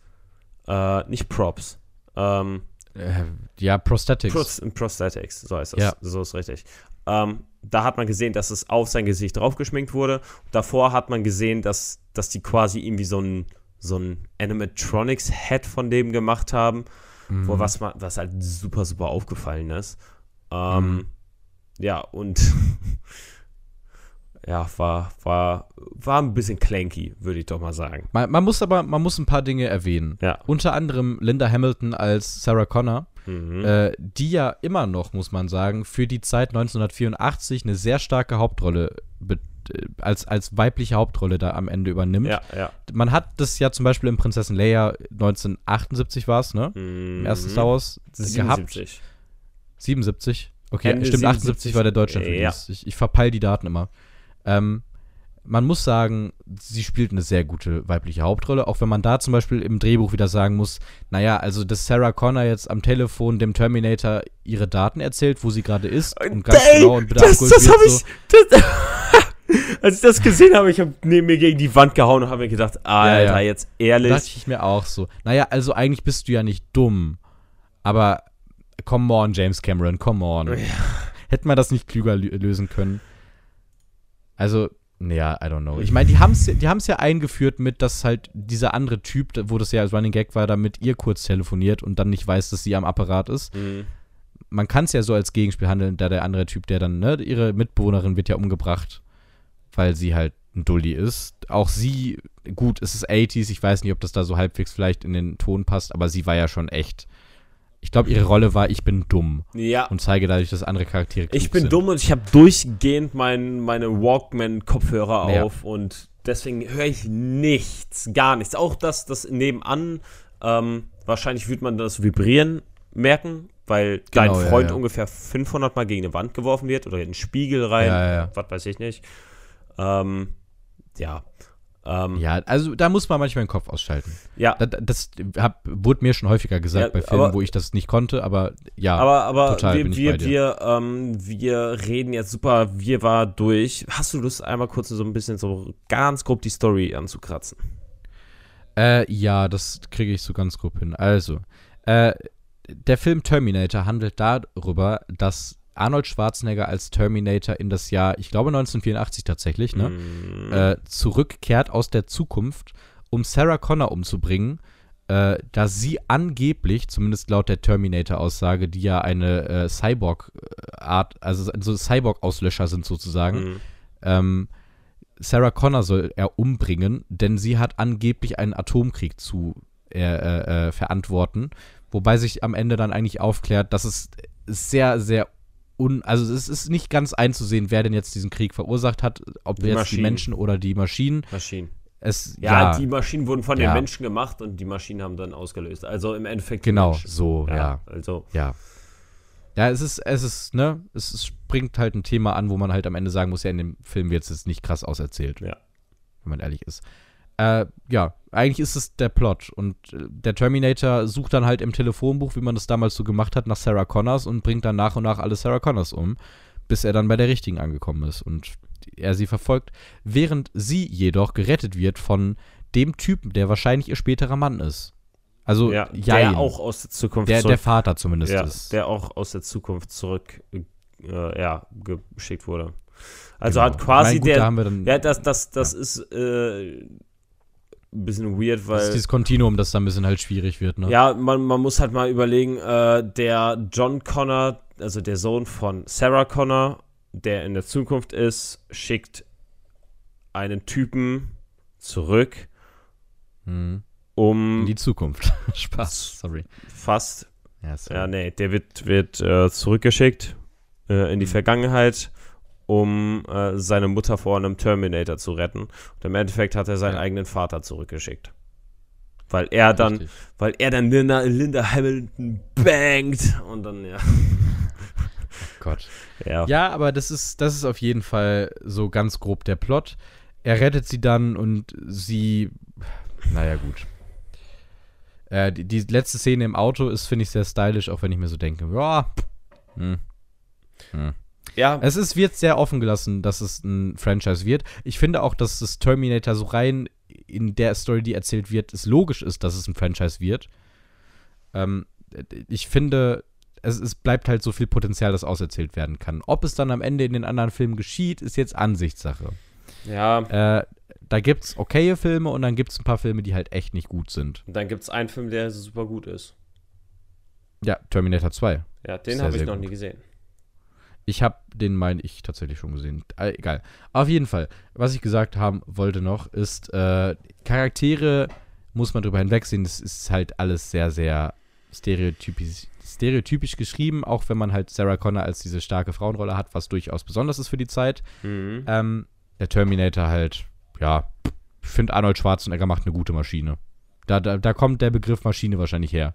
Äh, nicht Props. Ähm, Äh, ja, Prosthetics. Pros Prosthetics, so heißt das. Ja. So ist richtig. Ähm, da hat man gesehen, dass es auf sein Gesicht draufgeschminkt wurde. Davor hat man gesehen, dass, dass die quasi irgendwie so ein, so ein Animatronics-Head von dem gemacht haben, Mhm. wo was, ma- was halt super, super aufgefallen ist. Ähm, Mhm. Ja, und ja, war, war, war ein bisschen clanky, würde ich doch mal sagen. man, man muss aber, man muss ein paar Dinge erwähnen. Ja. Unter anderem Linda Hamilton als Sarah Connor, Mhm. äh, die ja immer noch, muss man sagen, für die Zeit 1984 eine sehr starke Hauptrolle äh, als, als weibliche Hauptrolle da am Ende übernimmt. ja, ja. Man hat das ja zum Beispiel in Prinzessin Leia 1978 war es, ne? Im ersten Star Wars gehabt. 77. 77. Okay, Ende stimmt, 78 77 war der Deutschland Ja. Release. Ich, ich verpeil die Daten immer. Ähm, man muss sagen, sie spielt eine sehr gute weibliche Hauptrolle, auch wenn man da zum Beispiel im Drehbuch wieder sagen muss, naja, also dass Sarah Connor jetzt am Telefon dem Terminator ihre Daten erzählt, wo sie gerade ist und ganz Ey, genau und bitte das, das habe so. ich. Das, als ich das gesehen habe, ich habe neben mir gegen die Wand gehauen und habe mir gedacht, Alter, ja. jetzt Da ehrlich. dachte ich mir auch so. Naja, also eigentlich bist du ja nicht dumm, aber come on, James Cameron, come on. Hätten wir das nicht klüger lö- lösen können? Also, naja, I don't know. Ich meine, die haben es die haben's ja eingeführt mit, dass halt dieser andere Typ, wo das ja als Running Gag war, da mit ihr kurz telefoniert und dann nicht weiß, dass sie am Apparat ist. Mhm. Man kann es ja so als Gegenspiel handeln, da der andere Typ, der dann, ne, ihre Mitbewohnerin wird ja umgebracht, weil sie halt ein Dulli ist. Auch sie, gut, es ist 80s, ich weiß nicht, ob das da so halbwegs vielleicht in den Ton passt, aber sie war ja schon echt. Ich glaube, ihre Rolle war, ich bin dumm Ja. und zeige dadurch, dass andere Charaktere Ich bin sind. dumm und ich habe durchgehend mein, meine Walkman-Kopfhörer Ja. auf und deswegen höre ich nichts, gar nichts. Auch das, das nebenan, ähm, wahrscheinlich wird man das Vibrieren merken, weil dein Genau, ja, Freund ja. ungefähr 500 Mal gegen eine Wand geworfen wird oder in einen Spiegel rein, Ja, ja. was weiß ich nicht. Ähm, ja. Ähm, Ja, also da muss man manchmal den Kopf ausschalten. ja. Da, da- das hab, wurde mir schon häufiger gesagt Ja, bei Filmen, aber- wo ich das nicht konnte, aber ja. Aber, aber total wir, bin ich wir, bei dir. wir, ähm, wir reden jetzt super, wir war durch. Hast du Lust, einmal kurz so ein bisschen so ganz grob die Story anzukratzen? Äh, ja, das kriege ich so ganz grob hin. Also, äh, der Film Terminator handelt darüber, dass Arnold Schwarzenegger als Terminator in das Jahr, ich glaube 1984 tatsächlich, ne, Mm, äh, zurückkehrt aus der Zukunft, um Sarah Connor umzubringen, äh, da sie angeblich, zumindest laut der Terminator-Aussage, die ja eine äh, Cyborg-Art, also so Cyborg-Auslöscher sind sozusagen, mm, ähm, Sarah Connor soll er umbringen, denn sie hat angeblich einen Atomkrieg zu äh, äh, äh, verantworten, wobei sich am Ende dann eigentlich aufklärt, dass es sehr, sehr un, also es ist nicht ganz einzusehen, wer denn jetzt diesen Krieg verursacht hat, ob Die jetzt Maschinen. die Menschen oder die Maschinen. Maschinen. Es, Ja, ja, die Maschinen wurden von Ja. den Menschen gemacht und die Maschinen haben dann ausgelöst. Also im Endeffekt. genau, so, ja. Also, Ja. Ja, es ist, es ist, ne, es springt halt ein Thema an, wo man halt am Ende sagen muss, ja, in dem Film wird es jetzt nicht krass auserzählt. Ja. Wenn man ehrlich ist. Äh, ja, eigentlich ist es der Plot. Und äh, der Terminator sucht dann halt im Telefonbuch, wie man das damals so gemacht hat, nach Sarah Connors und bringt dann nach und nach alle Sarah Connors um, bis er dann bei der richtigen angekommen ist und er sie verfolgt, während sie jedoch gerettet wird von dem Typen, der wahrscheinlich ihr späterer Mann ist. Also, ja, jein. der auch aus der Zukunft der, zurück, der Vater zumindest ja, ist. der auch aus der Zukunft zurück äh, ja, geschickt wurde. Also Genau. hat quasi Mein, gut, der da Ja, das, das, das ist äh, ein bisschen weird, das ist weil. dieses Kontinuum, das da ein bisschen halt schwierig wird, ne? Ja, man, man muss halt mal überlegen, äh, der John Connor, also der Sohn von Sarah Connor, der in der Zukunft ist, schickt einen Typen zurück, Mhm. um In die Zukunft. Spaß, sorry. fast, Ja, sorry. ja, nee, der wird, wird äh, zurückgeschickt äh, in die Mhm. Vergangenheit, um äh, seine Mutter vor einem Terminator zu retten. Und im Endeffekt hat er seinen Ja. eigenen Vater zurückgeschickt. Weil er dann Richtig. weil er dann Linda, Linda Hamilton bangt und dann, ja. Gott. Ja. Ja, aber das ist, das ist auf jeden Fall so ganz grob der Plot. Er rettet sie dann und sie. Naja, gut. Äh, die, die letzte Szene im Auto ist, finde ich, sehr stylisch, auch wenn ich mir so denke, ja. Hm. Hm. Ja. Es ist, wird sehr offen gelassen, dass es ein Franchise wird. Ich finde auch, dass das Terminator so rein in der Story, die erzählt wird, es logisch ist, dass es ein Franchise wird. Ähm, ich finde, es, es bleibt halt so viel Potenzial, das auserzählt werden kann. Ob es dann am Ende in den anderen Filmen geschieht, ist jetzt Ansichtssache. Ja. Äh, da gibt's okaye Filme und dann gibt's ein paar Filme, die halt echt nicht gut sind. Und dann gibt es einen Film, der super gut ist. Ja, Terminator 2. Ja, den habe ich noch gut. nie gesehen. Ich habe den, meine ich, tatsächlich schon gesehen. Äh, egal. Auf jeden Fall, was ich gesagt haben wollte noch, ist, äh, Charaktere muss man drüber hinwegsehen. Das ist halt alles sehr, sehr stereotypisch, stereotypisch geschrieben, auch wenn man halt Sarah Connor als diese starke Frauenrolle hat, was durchaus besonders ist für die Zeit. Mhm. Ähm, der Terminator halt, ja, ich finde Arnold Schwarzenegger macht eine gute Maschine. Da, da, da kommt der Begriff Maschine wahrscheinlich her.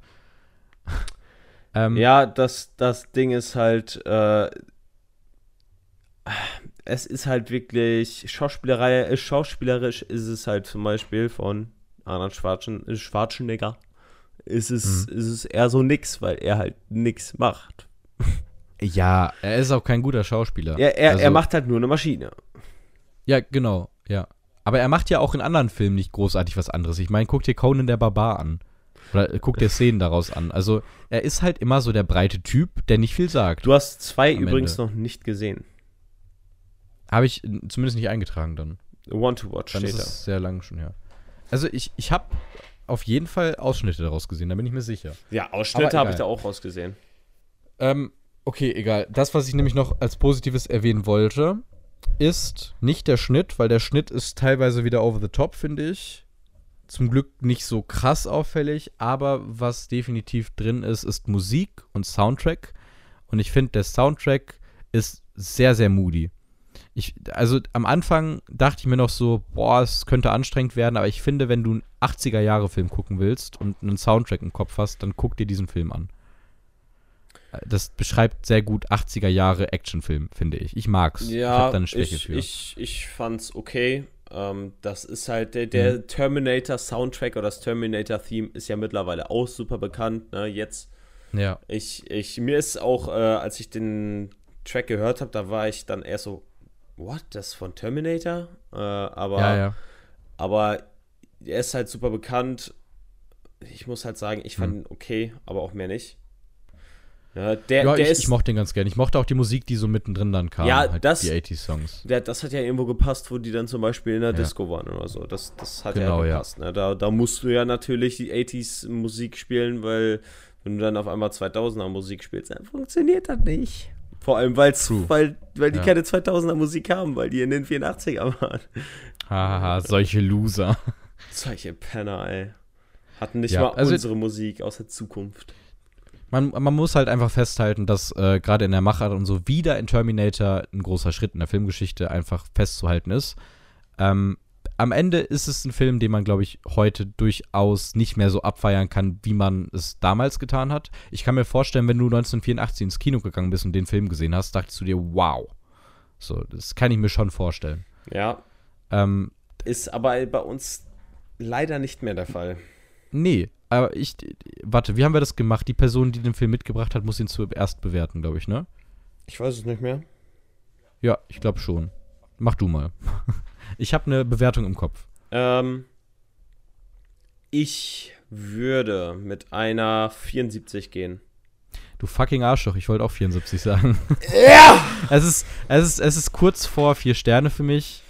ähm, Ja, das, das Ding ist halt, äh, es ist halt wirklich, Schauspielerei, äh, schauspielerisch ist es halt zum Beispiel von Arnold Schwarzen, Schwarzenegger, ist es, Mhm. ist es eher so nix, weil er halt nix macht. ja, er ist auch kein guter Schauspieler. Er, er, Also- er macht halt nur eine Maschine. Ja, genau, ja. Aber er macht ja auch in anderen Filmen nicht großartig was anderes. Ich meine, guck dir Conan der Barbar an. Oder äh, guck dir Szenen daraus an. Also, er ist halt immer so der breite Typ, der nicht viel sagt. Du hast zwei übrigens Ende. noch nicht gesehen. Habe ich zumindest nicht eingetragen dann. Want to Watch Dann steht ist da. sehr lang schon, ja. Also, ich, ich habe auf jeden Fall Ausschnitte daraus gesehen, da bin ich mir sicher. Ja, Ausschnitte habe ich da auch rausgesehen. Ähm, okay, egal. Das, was ich nämlich noch als Positives erwähnen wollte, ist nicht der Schnitt, weil der Schnitt ist teilweise wieder over the top, finde ich. Zum Glück nicht so krass auffällig, aber was definitiv drin ist, ist Musik und Soundtrack. Und ich finde, der Soundtrack ist sehr, sehr moody. Ich, also am Anfang dachte ich mir noch so, boah, es könnte anstrengend werden, aber ich finde, wenn du einen 80er-Jahre-Film gucken willst und einen Soundtrack im Kopf hast, dann guck dir diesen Film an. Das beschreibt sehr gut 80er Jahre Actionfilm, finde ich. Ich mag's. ich Ja, habe da eine Schwäche ich, für. ich, ich fand's okay. Ähm, das ist halt der, der Mhm. Terminator-Soundtrack oder das Terminator-Theme ist ja mittlerweile auch super bekannt. Ne? Jetzt, ja. ich, ich, mir ist auch, äh, als ich den Track gehört habe, da war ich dann eher so, what, das ist von Terminator? Äh, aber, ja, ja. aber er ist halt super bekannt. Ich muss halt sagen, ich fand Hm. ihn okay, aber auch mehr nicht. Ja, der, ja der ich, ist, ich mochte den ganz gerne. Ich mochte auch die Musik, die so mittendrin dann kam. Ja, halt das- Die 80s-Songs. Der, das hat ja irgendwo gepasst, wo die dann zum Beispiel in der Ja. Disco waren oder so. Das, das hat Genau, ja gepasst. Ne? Da, da musst du ja natürlich die 80s Musik spielen, weil wenn du dann auf einmal 2000er Musik spielst, dann funktioniert das nicht. Vor allem, weil's, weil, weil die Ja. keine 2000er Musik haben, weil die in den 84er waren. Hahaha, solche Loser. Solche Penner, ey. Hatten nicht Ja, mal also- unsere Musik aus der Zukunft. Man, man muss halt einfach festhalten, dass äh, gerade in der Machart und so wieder in Terminator ein großer Schritt in der Filmgeschichte einfach festzuhalten ist. Ähm, am Ende ist es ein Film, den man, glaube ich, heute durchaus nicht mehr so abfeiern kann, wie man es damals getan hat. Ich kann mir vorstellen, wenn du 1984 ins Kino gegangen bist und den Film gesehen hast, dachtest du dir, wow. So, das kann ich mir schon vorstellen. Ja, Ähm, ist aber bei uns leider nicht mehr der Fall. Nee, aber ich. Warte, wie haben wir das gemacht? Die Person, die den Film mitgebracht hat, muss ihn zuerst bewerten, glaube ich, ne? Ich weiß es nicht mehr. Ja, ich glaube schon. Mach du mal. Ich habe eine Bewertung im Kopf. Ähm, ich würde mit einer 74 gehen. Du fucking Arschloch, ich wollte auch 74 sagen. Ja! Es ist, es ist, es ist kurz vor vier Sterne für mich,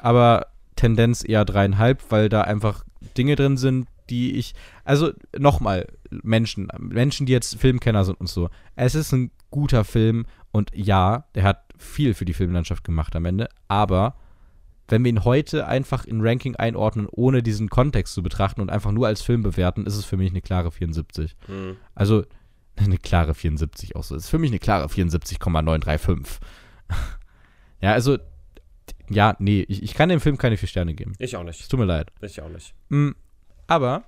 aber Tendenz eher dreieinhalb, weil da einfach Dinge drin sind, die ich. Also nochmal, Menschen, Menschen, die jetzt Filmkenner sind und so. Es ist ein guter Film und ja, der hat viel für die Filmlandschaft gemacht am Ende, aber wenn wir ihn heute einfach in Ranking einordnen, ohne diesen Kontext zu betrachten und einfach nur als Film bewerten, ist es für mich eine klare 74. Hm. Also eine klare 74 auch so. Ist für mich eine klare 74,935. ja, also ja, nee, ich, ich kann dem Film keine vier Sterne geben. Ich auch Es nicht. tut mir leid. Ich auch nicht. Mm, aber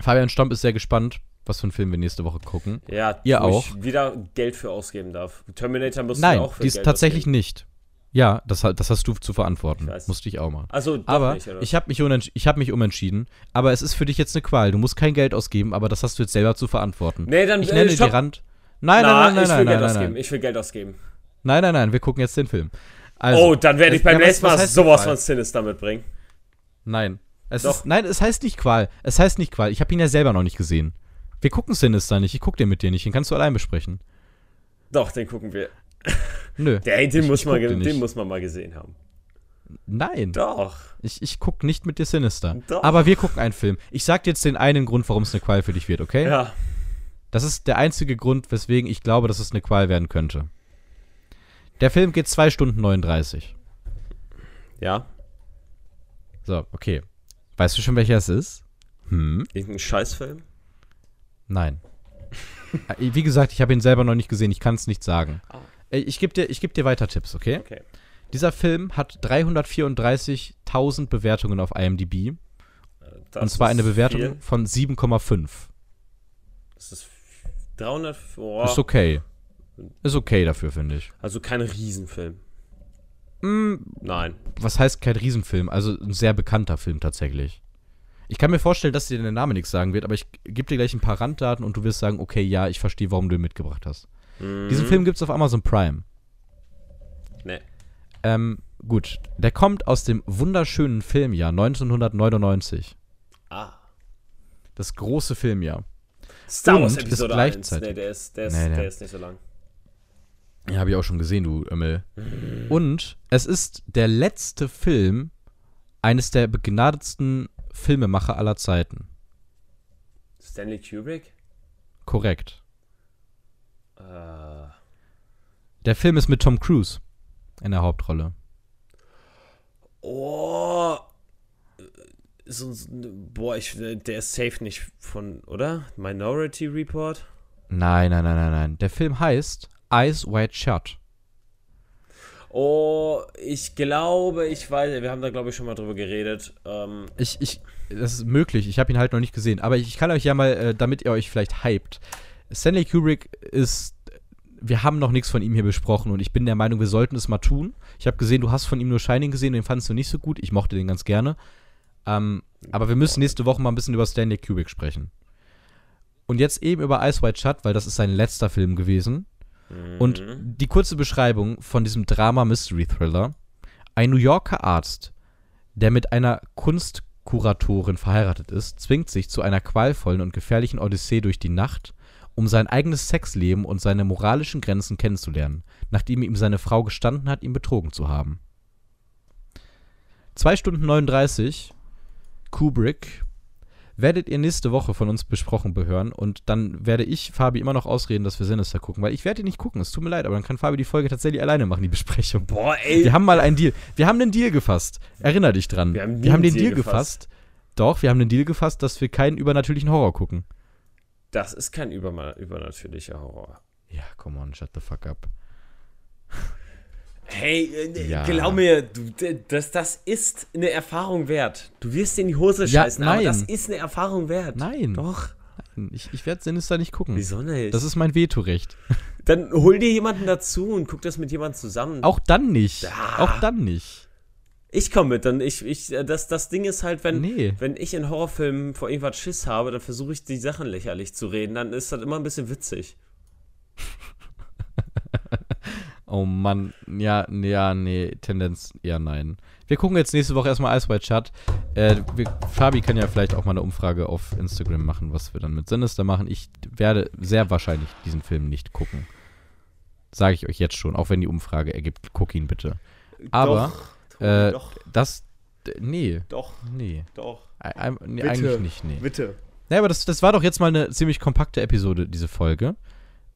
Fabian Stomp ist sehr gespannt, was für einen Film wir nächste Woche gucken. Ja, Ihr auch? ich wieder Geld für ausgeben darf. Terminator musst Nein, auch für dies Geld tatsächlich ausgeben. nicht. Ja, das, das hast du zu verantworten. Ich. Musste ich auch machen. Also, Aber nicht, ich habe mich, unentsch- ich hab mich umentschieden. Aber es ist für dich jetzt eine Qual. Du musst kein Geld ausgeben, aber das hast du jetzt selber zu verantworten. nee, dann Ich äh, nenne stopp. die Rand. Nein, Na, nein, nein, ich nein, will nein, Geld nein, ausgeben. nein. Ich will Geld ausgeben. Nein, nein, nein, wir gucken jetzt den Film. Also, oh, dann werde ich beim nächsten Mal sowas von Sinister mitbringen. Nein. Es ist, nein, es heißt nicht Qual. Es heißt nicht Qual. Ich habe ihn ja selber noch nicht gesehen. Wir gucken Sinister nicht. Ich guck den mit dir nicht. Den kannst du allein besprechen. Doch, den gucken wir. Nö. Der, ey, den, Ich- muss ich man, den nicht. muss man mal gesehen haben. Nein. Doch. Ich, ich guck nicht mit dir Sinister. Doch. Aber wir gucken einen Film. Ich sag dir jetzt den einen Grund, warum es eine Qual für dich wird, okay? Ja. Das ist der einzige Grund, weswegen ich glaube, dass es eine Qual werden könnte. Der Film geht 2 Stunden 39. Ja. So, okay. Weißt du schon, welcher es ist? Hm? Irgendein Scheißfilm? Nein. Äh, Wie gesagt, ich habe ihn selber noch nicht gesehen. Ich kann es nicht sagen. Äh, Ich gebe dir, ich geb dir weiter Tipps, okay? Okay. Dieser Film hat 334.000 Bewertungen auf IMDb. Das und zwar eine Bewertung viel. von 7,5. Das ist 300. Oh, Ist okay. Ist okay dafür, finde ich. also kein Riesenfilm. Mm, Nein. was heißt kein Riesenfilm? Also ein sehr bekannter Film tatsächlich. Ich kann mir vorstellen, dass dir der Name nichts sagen wird, aber ich gebe dir gleich ein paar Randdaten und du wirst sagen, okay, ja, ich verstehe, warum du ihn mitgebracht hast. Mhm. Diesen Film gibt es auf Amazon Prime. Nee. Ähm, gut. Der kommt aus dem wunderschönen Filmjahr 1999. Ah. Das große Filmjahr. Star Und Wars ist Episode 1. gleichzeitig- Nee, der ist, der, ist, Nee, nee. der ist nicht so lang. Ja, habe ich auch schon gesehen, du Ömmel. Und es ist der letzte Film eines der begnadetsten Filmemacher aller Zeiten. Stanley Kubrick? Korrekt. Äh, Der Film ist mit Tom Cruise in der Hauptrolle. oh. So, so, boah, ich, der ist safe nicht von, oder? Minority Report? Nein, nein, nein, nein, nein. Der Film heißt Eyes Wide Shut. Oh, ich glaube, ich weiß, wir haben da glaube ich schon mal drüber geredet. Ähm, Ich, ich, das ist möglich. Ich habe ihn halt noch nicht gesehen. Aber ich, ich kann euch ja mal, äh, damit ihr euch vielleicht hypt. Stanley Kubrick ist. Wir haben noch nichts von ihm hier besprochen und ich bin der Meinung, wir sollten es mal tun. Ich habe gesehen, du hast von ihm nur Shining gesehen, den fandest du nicht so gut. Ich mochte den ganz gerne. Ähm, aber wir müssen nächste Woche mal ein bisschen über Stanley Kubrick sprechen. Und jetzt eben über Ice White Shut, weil das ist sein letzter Film gewesen. Und mhm. die kurze Beschreibung von diesem Drama-Mystery-Thriller. Ein New Yorker Arzt, der mit einer Kunstkuratorin verheiratet ist, zwingt sich zu einer qualvollen und gefährlichen Odyssee durch die Nacht, um sein eigenes Sexleben und seine moralischen Grenzen kennenzulernen, nachdem ihm seine Frau gestanden hat, ihn betrogen zu haben. 2 Stunden 39, Kubrick, werdet ihr nächste Woche von uns besprochen behören und dann werde ich Fabi immer noch ausreden, dass wir Sinister gucken, weil ich werde ihn nicht gucken, es tut mir leid, aber dann kann Fabi die Folge tatsächlich alleine machen, die Besprechung. Boah, ey. Wir haben mal einen Deal. Wir haben einen Deal gefasst. Erinner dich dran. Wir haben wir haben den Deal Deal gefasst. Doch, wir haben den Deal gefasst, dass wir keinen übernatürlichen Horror gucken. Das ist kein überma- übernatürlicher Horror. Ja, come on, shut the fuck up. Hey, äh, Ja. glaub mir, du, das, das ist eine Erfahrung wert. Du wirst in die Hose Ja, scheißen, aber nein. das ist eine Erfahrung wert. Nein. Doch. Ich, ich werde Sinister nicht gucken. Wieso nicht? Das ist mein Vetorecht. Dann hol dir jemanden dazu und guck das mit jemandem zusammen. Auch dann nicht. Ja. Auch dann nicht. Ich komme mit, dann ich, ich, äh, das, das Ding ist halt, wenn, Nee. wenn ich in Horrorfilmen vor irgendwas Schiss habe, dann versuche ich die Sachen lächerlich zu reden, dann ist das immer ein bisschen witzig. Oh Mann, ja, ja, nee, Tendenz eher nein. Wir gucken jetzt nächste Woche erstmal Ice White Shut. Äh, wir, Fabi kann ja vielleicht auch mal eine Umfrage auf Instagram machen, was wir dann mit Sinister machen. Ich werde sehr wahrscheinlich diesen Film nicht gucken. Sage ich euch jetzt schon, auch wenn die Umfrage ergibt, guck ihn bitte. Aber, doch, äh, doch, Das, nee, doch, nee, doch, Ei- ei- nee eigentlich nicht, nee. bitte. Ja, aber das, das war doch jetzt mal eine ziemlich kompakte Episode, diese Folge.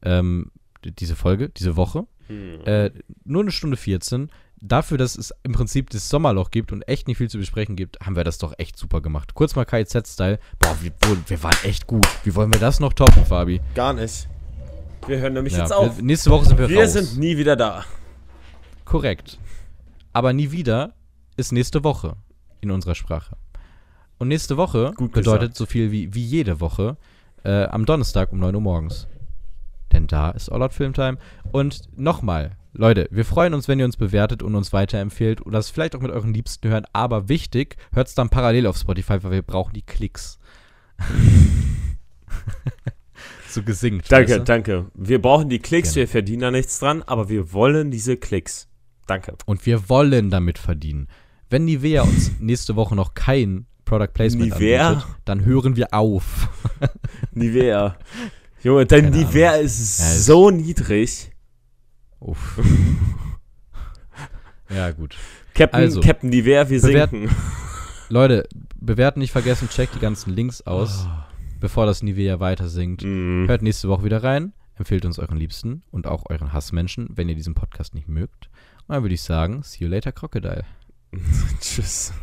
Ähm, diese Folge, diese Woche. Hm. Äh, nur eine Stunde 14. Dafür, dass es im Prinzip das Sommerloch gibt und echt nicht viel zu besprechen gibt, haben wir das doch echt super gemacht. Kurz mal KIZ-Style. Boah, wir, wir- wir waren echt gut. Wie wollen wir das noch toppen, Fabi? Gar nicht. Wir hören nämlich Ja, jetzt auf. Wir, nächste Woche sind wir, Wir raus. sind nie wieder da. Korrekt. Aber nie wieder ist nächste Woche in unserer Sprache. Und nächste Woche bedeutet so viel wie, wie jede Woche äh, am Donnerstag um 9 Uhr morgens. Denn da ist All Out Filmtime. Und nochmal, Leute, wir freuen uns, wenn ihr uns bewertet und uns weiterempfehlt oder es vielleicht auch mit euren Liebsten hören. Aber wichtig, hört es dann parallel auf Spotify, weil wir brauchen die Klicks. so gesingt. Danke, weißt du? danke. Wir brauchen die Klicks, Gerne. wir verdienen da nichts dran, aber wir wollen diese Klicks. Danke. Und wir wollen damit verdienen. Wenn Nivea uns nächste Woche noch kein Product Placement Nivea? anbietet, dann hören wir auf. Nivea. Junge, dein Keine Nivea ist Ja, ist- so niedrig. Uff. ja, gut. Captain, Also, Captain Nivea, wir bewert- sinken. Leute, bewerten nicht vergessen, checkt die ganzen Links aus, Ah. bevor das Nivea weiter sinkt. Mm. Hört nächste Woche wieder rein, empfehlt uns euren Liebsten und auch euren Hassmenschen, wenn ihr diesen Podcast nicht mögt. Dann würde ich sagen, see you later, Crocodile. Tschüss.